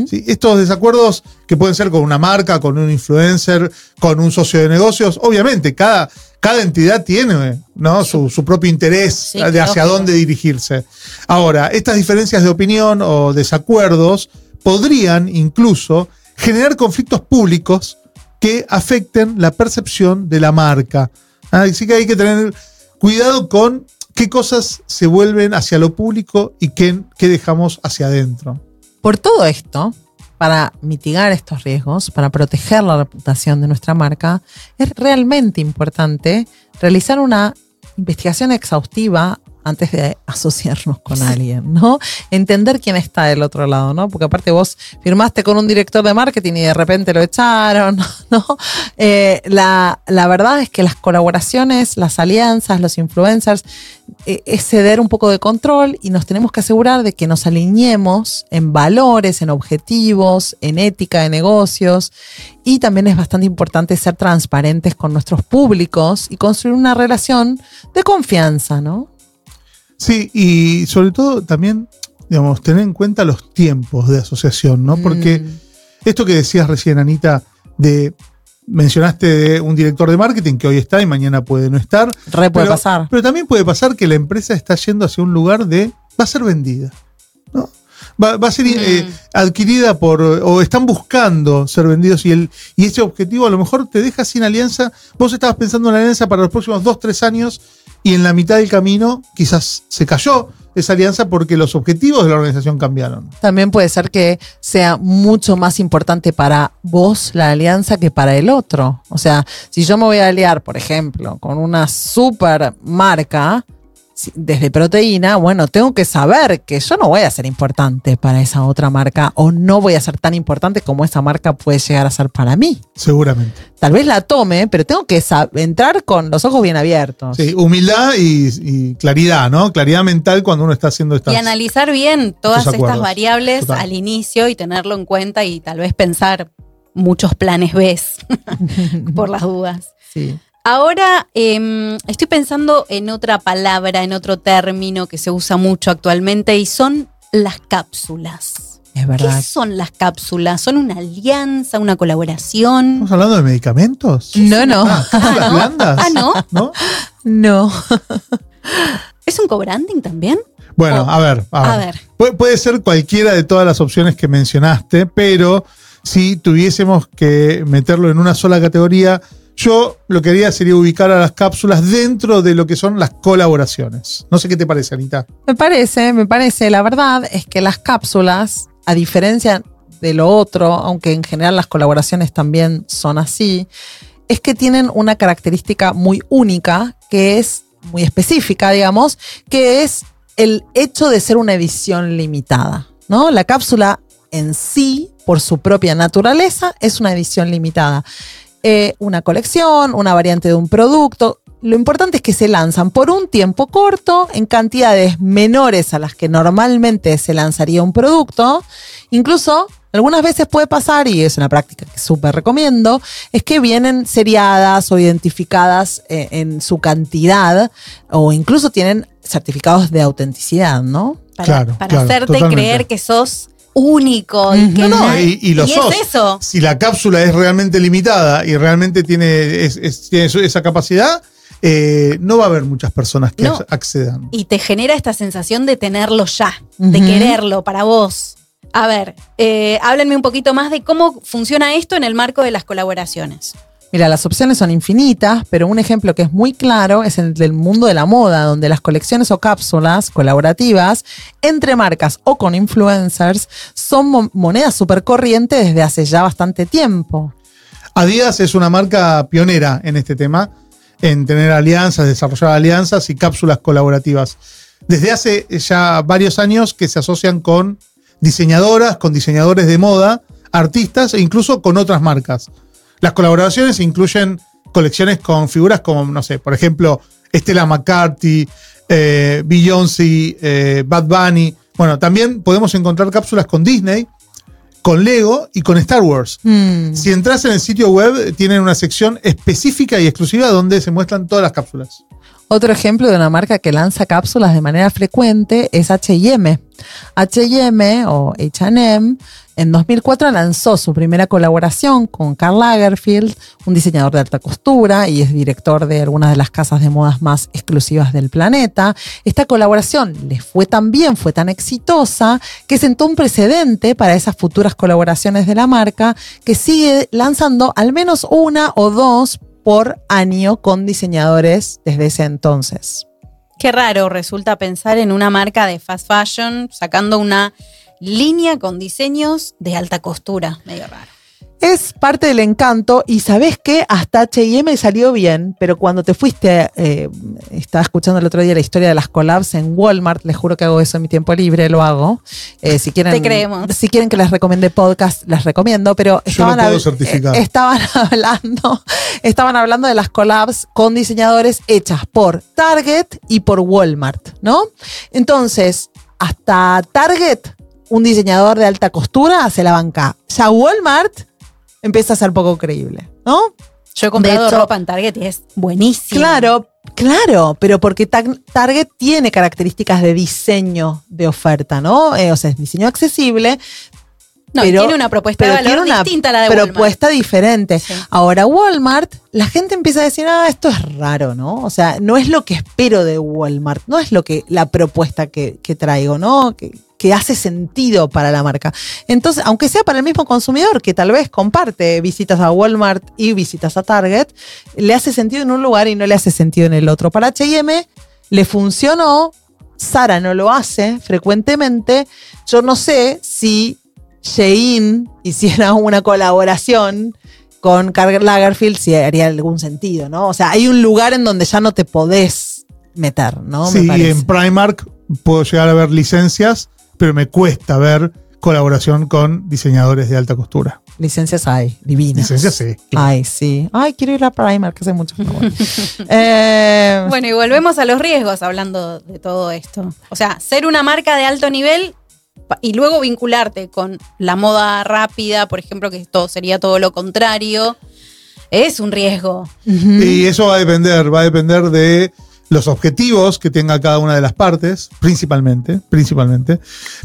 ¿sí? Estos desacuerdos que pueden ser con una marca, con un influencer, con un socio de negocios, obviamente cada, cada entidad tiene ¿no? su, su propio interés Sí, de hacia dónde dirigirse. Ahora, estas diferencias de opinión o desacuerdos podrían incluso generar conflictos públicos que afecten la percepción de la marca. Así que hay que tener cuidado con qué cosas se vuelven hacia lo público y qué, dejamos hacia adentro. Por todo esto, para mitigar estos riesgos, para proteger la reputación de nuestra marca, es realmente importante realizar una investigación exhaustiva antes de asociarnos con alguien, ¿no? Entender quién está del otro lado, ¿no? Porque aparte vos firmaste con un director de marketing y de repente lo echaron, ¿no? Eh, la, la verdad es que las colaboraciones, las alianzas, los influencers, eh, es ceder un poco de control y nos tenemos que asegurar de que nos alineemos en valores, en objetivos, en ética de negocios y también es bastante importante ser transparentes con nuestros públicos y construir una relación de confianza, ¿no? Sí, y sobre todo también, digamos, tener en cuenta los tiempos de asociación, ¿no? Porque Mm. esto que decías recién, Anita, de mencionaste de un director de marketing que hoy está y mañana puede no estar. Re puede pero, pasar. Pero también puede pasar que la empresa está yendo hacia un lugar de va a ser vendida. ¿no? Va, va a ser eh, adquirida por, o están buscando ser vendidos y, el, y ese objetivo a lo mejor te deja sin alianza. Vos estabas pensando en la alianza para los próximos dos, tres años y en la mitad del camino quizás se cayó esa alianza porque los objetivos de la organización cambiaron. También puede ser que sea mucho más importante para vos la alianza que para el otro. O sea, si yo me voy a aliar, por ejemplo, con una super marca desde proteína, bueno, tengo que saber que yo no voy a ser importante para esa otra marca o no voy a ser tan importante como esa marca puede llegar a ser para mí. Seguramente. Tal vez la tome, pero tengo que entrar con los ojos bien abiertos. Sí, humildad y, y claridad, ¿no? Claridad mental cuando uno está haciendo estas. Y analizar bien todas estas variables Total. al inicio y tenerlo en cuenta y tal vez pensar muchos planes B por las dudas. Sí. Ahora em, estoy pensando en otra palabra, en otro término que se usa mucho actualmente y son las cápsulas. Es ¿Qué verdad. son las cápsulas? ¿Son una alianza, una colaboración? ¿Estamos hablando de medicamentos? No, no. Ah, cápsulas blandas. Ah, ¿no? ¿No? No. ¿Es un co-branding también? Bueno, Oh. a ver, a ver. A ver. Pu- puede ser cualquiera de todas las opciones que mencionaste, pero si tuviésemos que meterlo en una sola categoría, yo lo que haría sería ubicar a las cápsulas dentro de lo que son las colaboraciones. No sé qué te parece, Anita. Me parece, me parece. La verdad es que las cápsulas, a diferencia de lo otro, aunque en general las colaboraciones también son así, es que tienen una característica muy única, que es muy específica, digamos, que es el hecho de ser una edición limitada. ¿no? La cápsula en sí, por su propia naturaleza, es una edición limitada. Eh, una colección, una variante de un producto. Lo importante es que se lanzan por un tiempo corto, en cantidades menores a las que normalmente se lanzaría un producto. Incluso algunas veces puede pasar, y es una práctica que súper recomiendo, es que vienen seriadas o identificadas eh, en su cantidad o incluso tienen certificados de autenticidad, ¿no? Para, Claro, para claro, hacerte totalmente. creer que sos único y que No, no, y, y lo sos. es eso. Si la cápsula es realmente limitada y realmente tiene, es- es- tiene esa capacidad, eh, no va a haber muchas personas que No. accedan. Y te genera esta sensación de tenerlo ya, de quererlo para vos. A ver, eh, háblenme un poquito más de cómo funciona esto en el marco de las colaboraciones. Mira, las opciones son infinitas, pero un ejemplo que es muy claro es el del mundo de la moda, donde las colecciones o cápsulas colaborativas entre marcas o con influencers son mo- moneda súper corriente desde hace ya bastante tiempo. Adidas es una marca pionera en este tema, en tener alianzas, desarrollar alianzas y cápsulas colaborativas. Desde hace ya varios años que se asocian con diseñadoras, con diseñadores de moda, artistas e incluso con otras marcas. Las colaboraciones incluyen colecciones con figuras como, no sé, por ejemplo, Stella McCarthy, eh, Beyoncé, eh, Bad Bunny. Bueno, también podemos encontrar cápsulas con Disney, con Lego y con Star Wars. Mm. Si entras en el sitio web, tienen una sección específica y exclusiva donde se muestran todas las cápsulas. Otro ejemplo de una marca que lanza cápsulas de manera frecuente es HM. HM o HM en 2004 lanzó su primera colaboración con Karl Lagerfeld, un diseñador de alta costura y es director de algunas de las casas de modas más exclusivas del planeta. Esta colaboración les fue tan bien, fue tan exitosa, que sentó un precedente para esas futuras colaboraciones de la marca que sigue lanzando al menos una o dos por año con diseñadores desde ese entonces. Qué raro resulta pensar en una marca de fast fashion sacando una línea con diseños de alta costura. Medio raro. Es parte del encanto y sabes que hasta H&M salió bien, pero cuando te fuiste, eh, estaba escuchando el otro día la historia de las collabs en Walmart, les juro que hago eso en mi tiempo libre, lo hago. Eh, si quieren, Te creemos. Si quieren que les recomiende podcast, les recomiendo, pero Yo lo estaban, puedo hab- certificar. eh, estaban hablando, estaban hablando de las collabs con diseñadores hechas por Target y por Walmart, ¿no? Entonces, hasta Target, un diseñador de alta costura se la banca. Ya Walmart empieza a ser poco creíble, ¿no? Yo he comprado hecho- ropa en Target y es buenísimo. Claro, claro, pero porque Tar- Target tiene características de diseño de oferta, ¿no? Eh, o sea, es diseño accesible, No, y tiene una propuesta de valor una distinta a la de Walmart. propuesta diferente. Sí. Ahora, Walmart, la gente empieza a decir, ah, esto es raro, ¿no? O sea, no es lo que espero de Walmart, no es lo que la propuesta que, que traigo, ¿no? Que, que hace sentido para la marca. Entonces, aunque sea para el mismo consumidor que tal vez comparte visitas a Walmart y visitas a Target, le hace sentido en un lugar y no le hace sentido en el otro. Para HM le funcionó, Sara no lo hace frecuentemente. Yo no sé si Shein hiciera una colaboración con Karl Lagerfeld, si haría algún sentido, ¿no? O sea, hay un lugar en donde ya no te podés meter, ¿no? Sí, en Primark puedo llegar a ver licencias, pero me cuesta ver colaboración con diseñadores de alta costura. Licencias hay, divinas. Licencias sí. Ay, sí. Ay, quiero ir a Primark, que hace mucho voy. Eh, Bueno, y volvemos a los riesgos hablando de todo esto. O sea, ser una marca de alto nivel y luego vincularte con la moda rápida, por ejemplo, que esto sería todo lo contrario, es un riesgo. Y eso va a depender, va a depender de los objetivos que tenga cada una de las partes, principalmente, principalmente,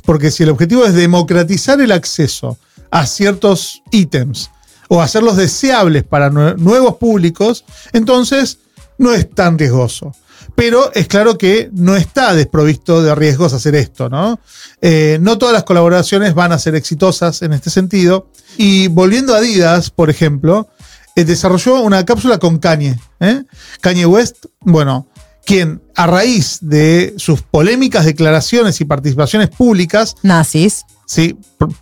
porque si el objetivo es democratizar el acceso a ciertos ítems o hacerlos deseables para nue- nuevos públicos, entonces no es tan riesgoso. Pero es claro que no está desprovisto de riesgos hacer esto, ¿no? Eh, no todas las colaboraciones van a ser exitosas en este sentido. Y volviendo a Adidas, por ejemplo, eh, desarrolló una cápsula con Kanye. ¿eh? Kanye West, bueno, quien a raíz de sus polémicas declaraciones y participaciones públicas, Nazis. sí,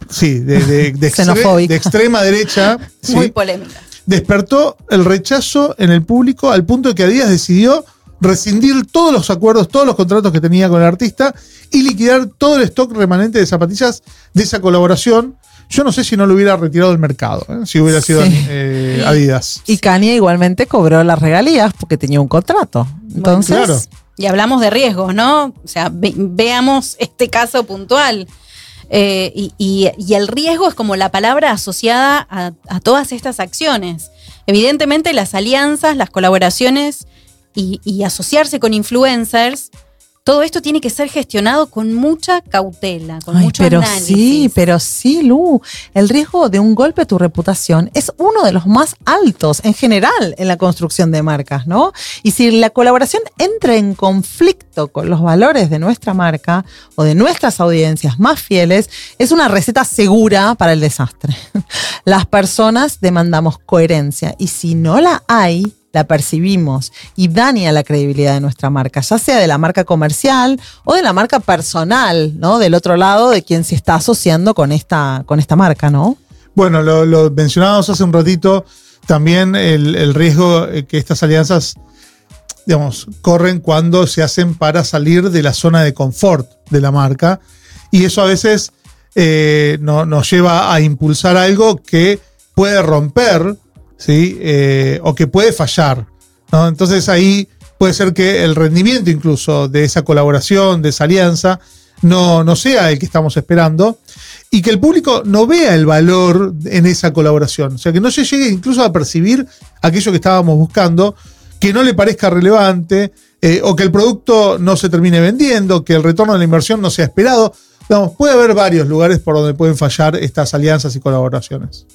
sí de, de- de extre- Xenofóbica. de extrema derecha, sí, Muy polémica. despertó el rechazo en el público al punto de que Adidas decidió rescindir todos los acuerdos, todos los contratos que tenía con el artista y liquidar todo el stock remanente de zapatillas de esa colaboración. Yo no sé si no lo hubiera retirado del mercado, ¿eh? si hubiera sido Sí. eh, Adidas. Y Kanye igualmente cobró las regalías porque tenía un contrato. Entonces, claro. Y hablamos de riesgos, ¿no? O sea, ve- veamos este caso puntual. Eh, y, y- y el riesgo es como la palabra asociada a, a todas estas acciones. Evidentemente las alianzas, las colaboraciones y, y asociarse con influencers todo esto tiene que ser gestionado con mucha cautela, con Ay, mucho pero análisis. sí, pero sí, Lu. El riesgo de un golpe a tu reputación es uno de los más altos en general en la construcción de marcas, ¿no? Y si la colaboración entra en conflicto con los valores de nuestra marca o de nuestras audiencias más fieles, es una receta segura para el desastre. Las personas demandamos coherencia y si no la hay, la percibimos y daña la credibilidad de nuestra marca, ya sea de la marca comercial o de la marca personal, ¿no? Del otro lado de quien se está asociando con esta, con esta marca, ¿no? Bueno, lo, lo mencionábamos hace un ratito, también el, el riesgo eh, que estas alianzas, digamos, corren cuando se hacen para salir de la zona de confort de la marca. Y eso a veces eh, no- nos lleva a impulsar algo que puede romper, Eh, o que puede fallar. Entonces ahí puede ser que el rendimiento incluso de esa colaboración, de esa alianza, no, no sea el que estamos esperando y que el público no vea el valor en esa colaboración. O sea, que no se llegue incluso a percibir aquello que estábamos buscando, que no le parezca relevante, eh, o que el producto no se termine vendiendo, que el retorno de la inversión no sea esperado. Vamos, puede haber varios lugares por donde pueden fallar estas alianzas y colaboraciones.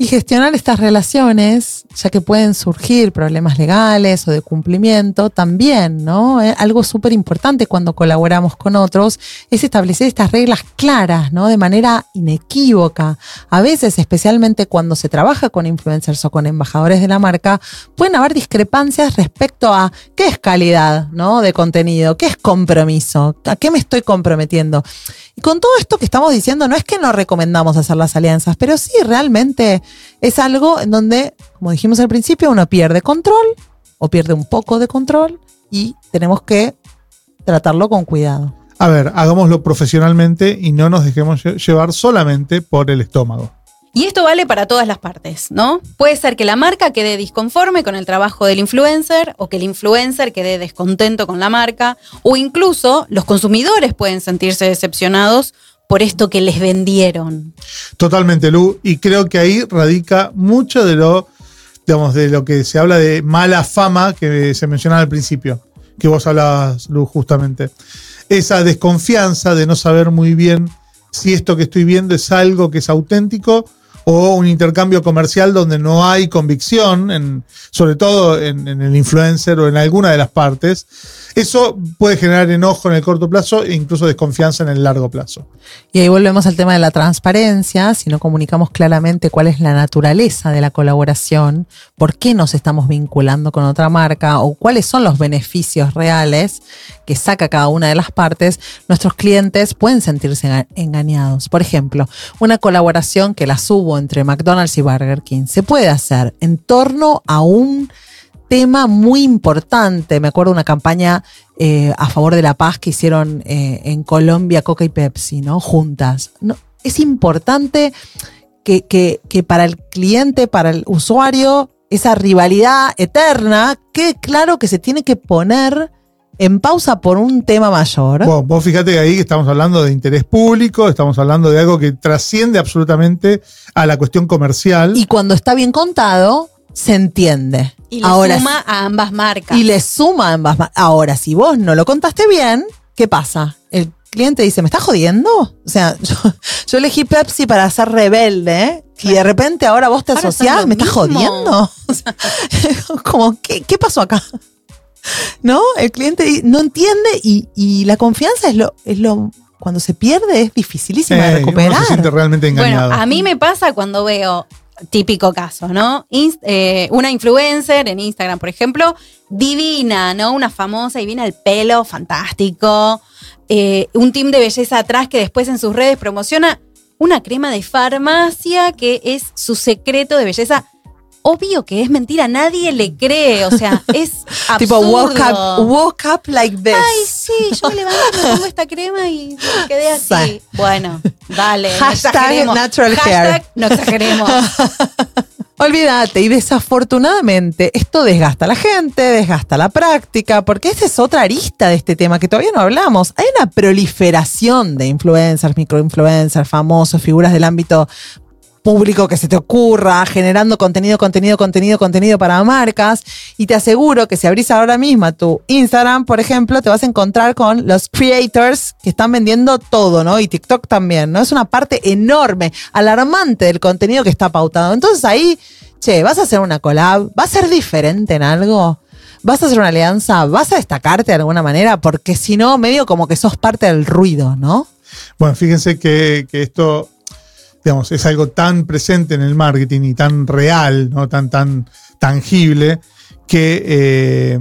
Y gestionar estas relaciones, ya que pueden surgir problemas legales o de cumplimiento, también, ¿no? Eh, Algo súper importante cuando colaboramos con otros es establecer estas reglas claras, ¿no? De manera inequívoca. A veces, especialmente cuando se trabaja con influencers o con embajadores de la marca, pueden haber discrepancias respecto a qué es calidad, ¿no? De contenido, qué es compromiso, a qué me estoy comprometiendo. Con todo esto que estamos diciendo, no es que no recomendamos hacer las alianzas, pero sí realmente es algo en donde, como dijimos al principio, uno pierde control o pierde un poco de control y tenemos que tratarlo con cuidado. A ver, hagámoslo profesionalmente y no nos dejemos lle- llevar solamente por el estómago. Y esto vale para todas las partes, ¿no? Puede ser que la marca quede disconforme con el trabajo del influencer o que el influencer quede descontento con la marca o incluso los consumidores pueden sentirse decepcionados por esto que les vendieron. Totalmente, Lu. Y creo que ahí radica mucho de lo, digamos, de lo que se habla de mala fama que se mencionaba al principio, que vos hablabas, Lu, justamente. Esa desconfianza de no saber muy bien si esto que estoy viendo es algo que es auténtico o un intercambio comercial donde no hay convicción, sobre todo en, en el influencer o en alguna de las partes. Eso puede generar enojo en el corto plazo e incluso desconfianza en el largo plazo. Y ahí volvemos al tema de la transparencia, si no comunicamos claramente cuál es la naturaleza de la colaboración, por qué nos estamos vinculando con otra marca o cuáles son los beneficios reales que saca cada una de las partes, nuestros clientes pueden sentirse enga- engañados. Por ejemplo, una colaboración que la subo entre McDonald's y Burger King se puede hacer en torno a un tema muy importante. Me acuerdo una campaña eh, a favor de la paz que hicieron eh, en Colombia Coca y Pepsi, ¿no? Juntas. No, es importante que, que- que para el cliente, para el usuario, esa rivalidad eterna, quede claro que se tiene que poner en pausa por un tema mayor. Vos, vos fíjate que ahí que estamos hablando de interés público, estamos hablando de algo que trasciende absolutamente a la cuestión comercial. Y cuando está bien contado, se entiende. Y le Ahora, suma a ambas marcas. y le suma a ambas. ma- Ahora, si vos no lo contaste bien, ¿qué pasa? El cliente dice, ¿me estás jodiendo? O sea, yo, yo elegí Pepsi para ser rebelde, ¿eh? Y de repente ahora vos te Ahora asociás, ¿me estás jodiendo? O sea, como, ¿qué, qué pasó acá? ¿No? El cliente no entiende y, y la confianza es lo, es lo, cuando se pierde es dificilísima de Eh, uno recuperar. se siente realmente engañado. Bueno, a mí me pasa cuando veo, típico caso, ¿no? Inst- eh, una influencer en Instagram, por ejemplo, divina, ¿no? Una famosa, divina, el pelo fantástico, eh, un team de belleza atrás que después en sus redes promociona una crema de farmacia que es su secreto de belleza. Obvio que es mentira, nadie le cree, o sea, es absurdo. Tipo, woke up, woke up like this. Ay, sí, yo me levanto, me pongo esta crema y me quedé así. Sí. Bueno, dale. no Hashtag exageremos. natural Hashtag hair. No exageremos. Olvídate, y desafortunadamente esto desgasta a la gente, desgasta la práctica, porque esta es otra arista de este tema que todavía no hablamos. Hay una proliferación de influencers, microinfluencers, famosos, figuras del ámbito público que se te ocurra, generando contenido, contenido, contenido, contenido para marcas. Y te aseguro que si abrís ahora mismo tu Instagram, por ejemplo, te vas a encontrar con los creators que están vendiendo todo, ¿no? Y TikTok también, ¿no? Es una parte enorme, alarmante del contenido que está pautado. Entonces ahí, che, ¿vas a hacer una collab? ¿Va a ser diferente en algo? ¿Vas a hacer una alianza? ¿Vas a destacarte de alguna manera? Porque si no, medio como que sos parte del ruido, ¿no? Bueno, fíjense que, que esto digamos, es algo tan presente en el marketing y tan real, ¿no? tan, tan tangible, que eh,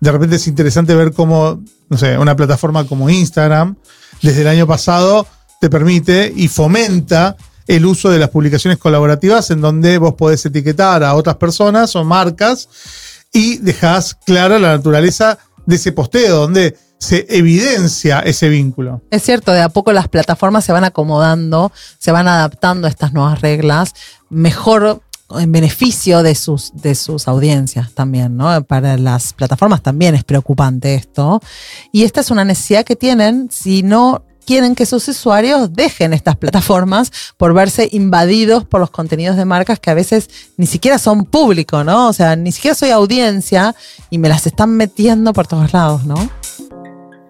de repente es interesante ver cómo, no sé, una plataforma como Instagram, desde el año pasado, te permite y fomenta el uso de las publicaciones colaborativas en donde vos podés etiquetar a otras personas o marcas y dejás clara la naturaleza de ese posteo, donde se evidencia ese vínculo. Es cierto, de a poco las plataformas se van acomodando, se van adaptando a estas nuevas reglas, mejor en beneficio de sus, de sus audiencias también, ¿no? Para las plataformas también es preocupante esto. Y esta es una necesidad que tienen si no quieren que sus usuarios dejen estas plataformas por verse invadidos por los contenidos de marcas que a veces ni siquiera son público, ¿no? O sea, ni siquiera soy audiencia y me las están metiendo por todos lados, ¿no?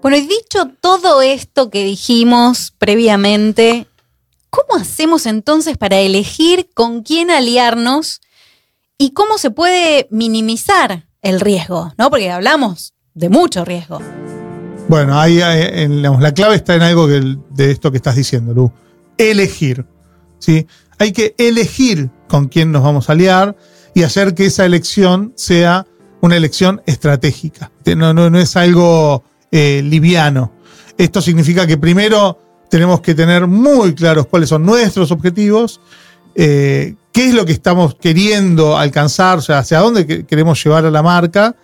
Bueno, y dicho todo esto que dijimos previamente, ¿cómo hacemos entonces para elegir con quién aliarnos y cómo se puede minimizar el riesgo? ¿No? Porque hablamos de mucho riesgo. Bueno, ahí eh, digamos, la clave está en algo de esto que estás diciendo, Lu. Elegir. ¿sí? Hay que elegir con quién nos vamos a aliar y hacer que esa elección sea una elección estratégica. No, no, no es algo eh, liviano. Esto significa que primero tenemos que tener muy claros cuáles son nuestros objetivos, eh, qué es lo que estamos queriendo alcanzar, o sea, hacia dónde que- queremos llevar a la marca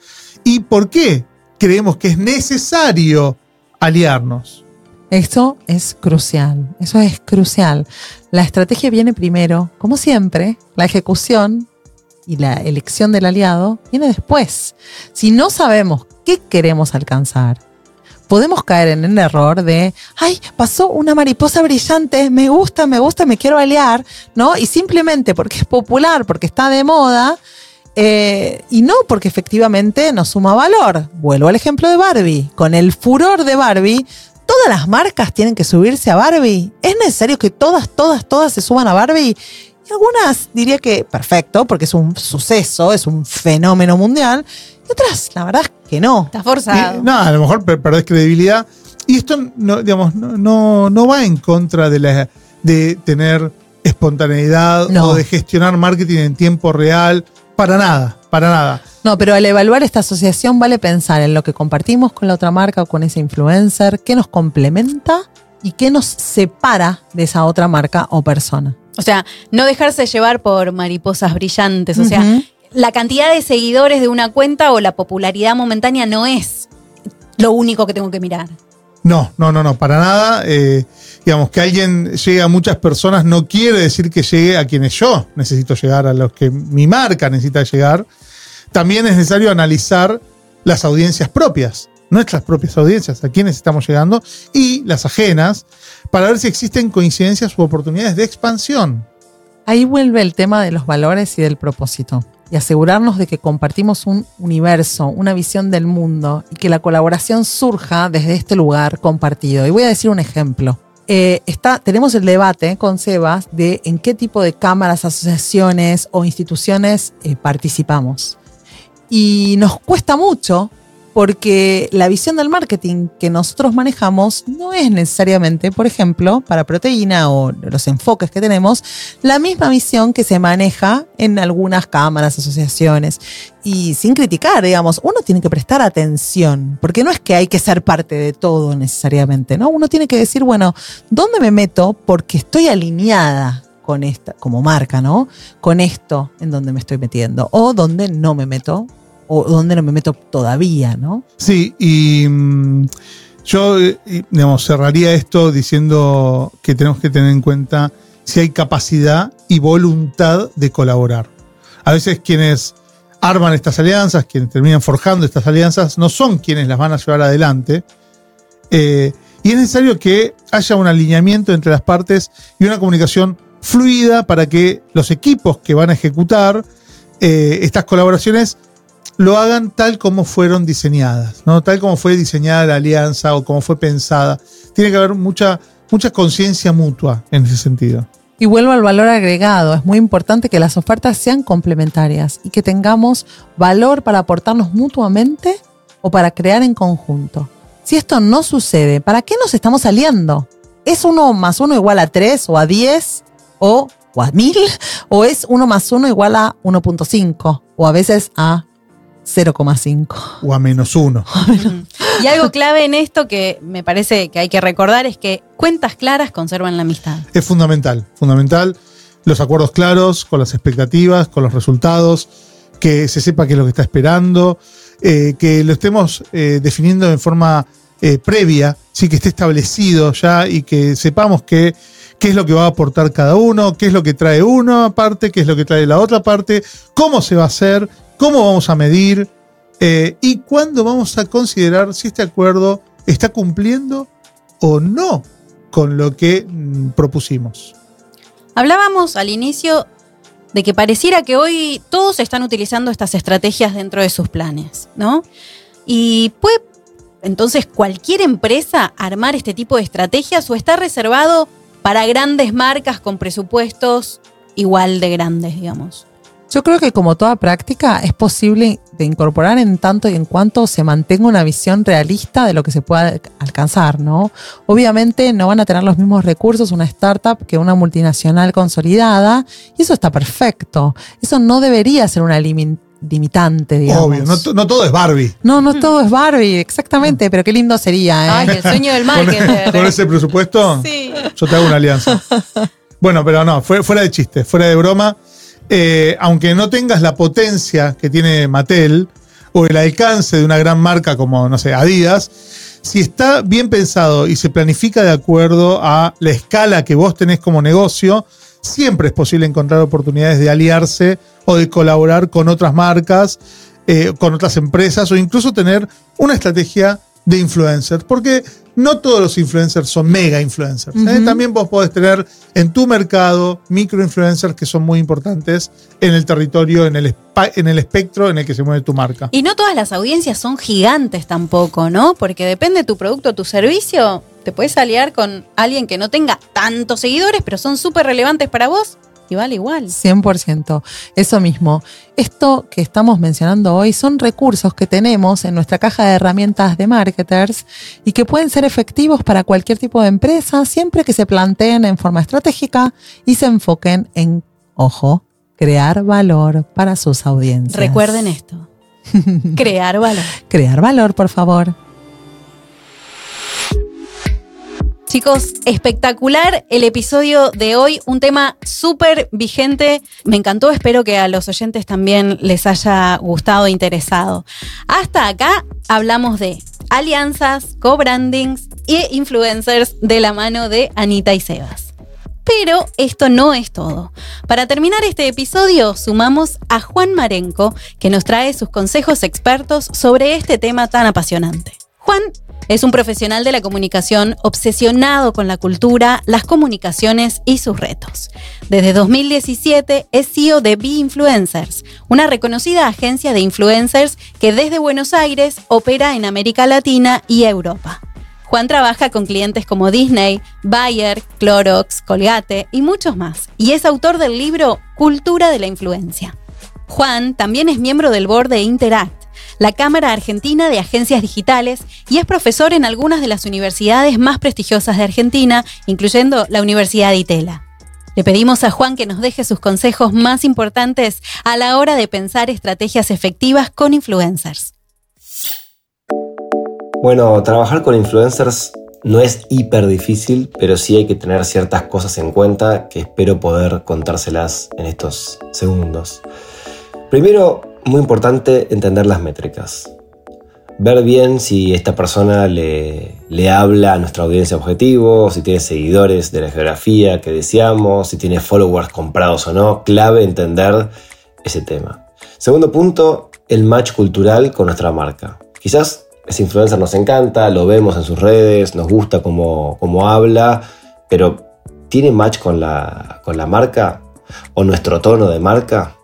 y por qué creemos que es necesario aliarnos. Eso es crucial, eso es crucial. La estrategia viene primero, como siempre, la ejecución y la elección del aliado viene después. Si no sabemos qué queremos alcanzar, podemos caer en el error de, ay, pasó una mariposa brillante, me gusta, me gusta, me quiero aliar, ¿no? Y simplemente porque es popular, porque está de moda, eh, y no porque efectivamente nos suma valor. Vuelvo al ejemplo de Barbie. Con el furor de Barbie, todas las marcas tienen que subirse a Barbie. ¿Es necesario que todas, todas, todas se suban a Barbie? Y algunas diría que perfecto, porque es un suceso, es un fenómeno mundial. Y otras, la verdad es que no. Está forzado. No, a lo mejor per- perdés credibilidad. Y esto no, digamos, no, no, no va en contra de, la, de tener espontaneidad No. o de gestionar marketing en tiempo real. Para nada, para nada. No, pero al evaluar esta asociación vale pensar en lo que compartimos con la otra marca o con ese influencer, qué nos complementa y qué nos separa de esa otra marca o persona. O sea, no dejarse llevar por mariposas brillantes. O sea. La cantidad de seguidores de una cuenta o la popularidad momentánea no es lo único que tengo que mirar. No, no, no, no, para nada. Eh, digamos, que alguien llegue a muchas personas no quiere decir que llegue a quienes yo necesito llegar, a los que mi marca necesita llegar. También es necesario analizar las audiencias propias, nuestras propias audiencias, a quienes estamos llegando, y las ajenas, para ver si existen coincidencias u oportunidades de expansión. Ahí vuelve el tema de los valores y del propósito. Y asegurarnos de que compartimos un universo, una visión del mundo y que la colaboración surja desde este lugar compartido. Y voy a decir un ejemplo. Eh, está, tenemos el debate con Sebas de en qué tipo de cámaras, asociaciones o instituciones eh, participamos. Y nos cuesta mucho porque la visión del marketing que nosotros manejamos no es necesariamente, por ejemplo, para proteína o los enfoques que tenemos, la misma visión que se maneja en algunas cámaras, asociaciones. Y sin criticar, digamos, uno tiene que prestar atención, porque no es que hay que ser parte de todo necesariamente, ¿no? Uno tiene que decir, bueno, ¿dónde me meto? Porque estoy alineada con esta, como marca, ¿no? Con esto en donde me estoy metiendo. O donde no me meto, o donde no me meto todavía, ¿no? Sí, y mm, yo, eh, cerraría esto diciendo que tenemos que tener en cuenta si hay capacidad y voluntad de colaborar. A veces quienes arman estas alianzas, quienes terminan forjando estas alianzas, no son quienes las van a llevar adelante. Eh, y es necesario que haya un alineamiento entre las partes y una comunicación fluida para que los equipos que van a ejecutar eh, estas colaboraciones lo hagan tal como fueron diseñadas, ¿no? Tal como fue diseñada la alianza o como fue pensada. Tiene que haber mucha, mucha conciencia mutua en ese sentido. Y vuelvo al valor agregado. Es muy importante que las ofertas sean complementarias y que tengamos valor para aportarnos mutuamente o para crear en conjunto. Si esto no sucede, ¿para qué nos estamos aliando? ¿Es uno más uno igual a 3 o a 10 o, a 1000? ¿O es uno más uno igual a 1.5 o a veces a 0,5? O a menos uno. Y algo clave en esto que me parece que hay que recordar es que cuentas claras conservan la amistad. Es fundamental, fundamental. Los acuerdos claros, con las expectativas, con los resultados, que se sepa qué es lo que está esperando, eh, que lo estemos eh, definiendo en forma eh, previa, sí, que esté establecido ya y que sepamos que, qué es lo que va a aportar cada uno, qué es lo que trae uno aparte, qué es lo que trae la otra parte, cómo se va a hacer, cómo vamos a medir eh, y cuándo vamos a considerar si este acuerdo está cumpliendo o no con lo que mm, propusimos. Hablábamos al inicio de que pareciera que hoy todos están utilizando estas estrategias dentro de sus planes, ¿no? Y puede entonces cualquier empresa armar este tipo de estrategias o está reservado para grandes marcas con presupuestos igual de grandes, digamos. Yo creo que como toda práctica es posible de incorporar en tanto y en cuanto se mantenga una visión realista de lo que se pueda alcanzar, ¿no? Obviamente no van a tener los mismos recursos una startup que una multinacional consolidada y eso está perfecto. Eso no debería ser una limi- limitante, digamos. Obvio, no, to- no todo es Barbie. No, no todo es Barbie, exactamente, pero qué lindo sería, ¿eh? Ay, el sueño del Con, marketer. con ese presupuesto, Sí. yo te hago una alianza. Bueno, pero no, fue- fuera de chiste, fuera de broma. Eh, aunque no tengas la potencia que tiene Mattel o el alcance de una gran marca como, no sé, Adidas, si está bien pensado y se planifica de acuerdo a la escala que vos tenés como negocio, siempre es posible encontrar oportunidades de aliarse o de colaborar con otras marcas, eh, con otras empresas o incluso tener una estrategia de influencers. Porque no todos los influencers son mega influencers. ¿eh? También vos podés tener en tu mercado micro influencers que son muy importantes en el territorio, en el, en el espectro en el que se mueve tu marca. Y no todas las audiencias son gigantes tampoco, ¿no? Porque depende de tu producto o tu servicio. Te puedes aliar con alguien que no tenga tantos seguidores, pero son súper relevantes para vos y vale igual. 100%. Eso mismo. Esto que estamos mencionando hoy son recursos que tenemos en nuestra caja de herramientas de marketers y que pueden ser efectivos para cualquier tipo de empresa siempre que se planteen en forma estratégica y se enfoquen en, ojo, crear valor para sus audiencias. Recuerden esto. Crear valor. Crear valor, por favor. Chicos, espectacular el episodio de hoy, un tema súper vigente. Me encantó, espero que a los oyentes también les haya gustado e interesado. Hasta acá hablamos de alianzas, co-brandings e influencers de la mano de Anita y Sebas. Pero esto no es todo. Para terminar este episodio, sumamos a Juan Marenco, que nos trae sus consejos expertos sobre este tema tan apasionante. Juan es un profesional de la comunicación obsesionado con la cultura, las comunicaciones y sus retos. Desde 2017 es CEO de Be Influencers, una reconocida agencia de influencers que desde Buenos Aires opera en América Latina y Europa. Juan trabaja con clientes como Disney, Bayer, Clorox, Colgate y muchos más, y es autor del libro Cultura de la Influencia. Juan también es miembro del board de Interact, la Cámara Argentina de Agencias Digitales, y es profesor en algunas de las universidades más prestigiosas de Argentina, incluyendo la Universidad de Itela. Le pedimos a Juan que nos deje sus consejos más importantes a la hora de pensar estrategias efectivas con influencers. Bueno, trabajar con influencers no es hiper difícil, pero sí hay que tener ciertas cosas en cuenta que espero poder contárselas en estos segundos. Primero, muy importante entender las métricas. Ver bien si esta persona le, le habla a nuestra audiencia objetivo, si tiene seguidores de la geografía que deseamos, si tiene followers comprados o no. Clave entender ese tema. Segundo punto, el match cultural con nuestra marca. Quizás ese influencer nos encanta, lo vemos en sus redes, nos gusta cómo, cómo habla, pero tiene match con la, con la marca o nuestro tono de marca,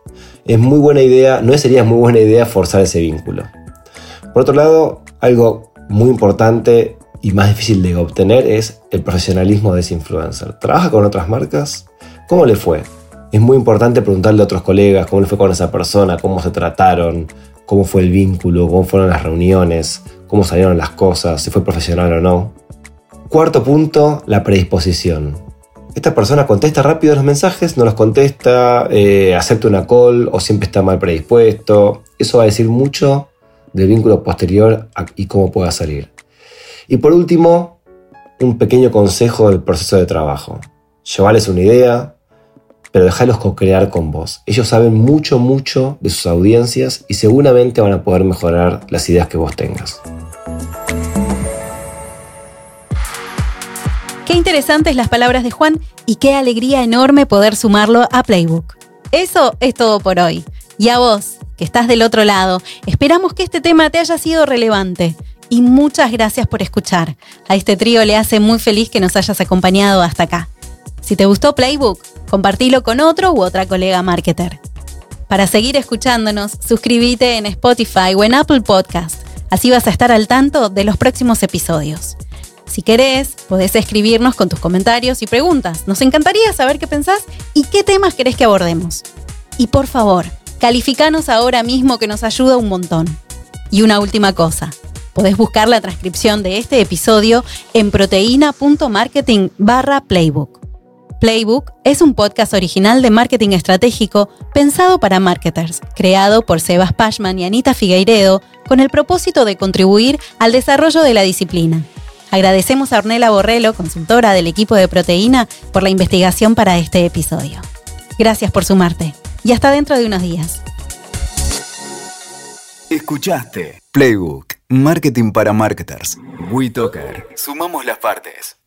es muy buena idea, no sería muy buena idea forzar ese vínculo. Por otro lado, algo muy importante y más difícil de obtener es el profesionalismo de ese influencer. ¿Trabaja con otras marcas? ¿Cómo le fue? Es muy importante preguntarle a otros colegas cómo le fue con esa persona, cómo se trataron, cómo fue el vínculo, cómo fueron las reuniones, cómo salieron las cosas, si fue profesional o no. Cuarto punto, la predisposición. Esta persona contesta rápido los mensajes, no los contesta, eh, acepta una call o siempre está mal predispuesto. Eso va a decir mucho del vínculo posterior y cómo pueda salir. Y por último, un pequeño consejo del proceso de trabajo. Llevarles una idea, pero dejarlos co-crear con vos. Ellos saben mucho, mucho de sus audiencias y seguramente van a poder mejorar las ideas que vos tengas. Qué interesantes las palabras de Juan y qué alegría enorme poder sumarlo a Playbook. Eso es todo por hoy. Y a vos, que estás del otro lado, esperamos que este tema te haya sido relevante. Y muchas gracias por escuchar. A este trío le hace muy feliz que nos hayas acompañado hasta acá. Si te gustó Playbook, compartilo con otro u otra colega marketer. Para seguir escuchándonos, suscríbete en Spotify o en Apple Podcast. Así vas a estar al tanto de los próximos episodios. Si querés, podés escribirnos con tus comentarios y preguntas. Nos encantaría saber qué pensás y qué temas querés que abordemos. Y por favor, calificanos ahora mismo que nos ayuda un montón. Y una última cosa. Podés buscar la transcripción de este episodio en proteína.marketing barra playbook. Playbook es un podcast original de marketing estratégico pensado para marketers, creado por Sebas Pashman y Anita Figueiredo con el propósito de contribuir al desarrollo de la disciplina. Agradecemos a Ornella Borrello, consultora del equipo de Proteína, por la investigación para este episodio. Gracias por sumarte y hasta dentro de unos días. Escuchaste Playbook, Marketing para Marketers. WeToker. Sumamos las partes.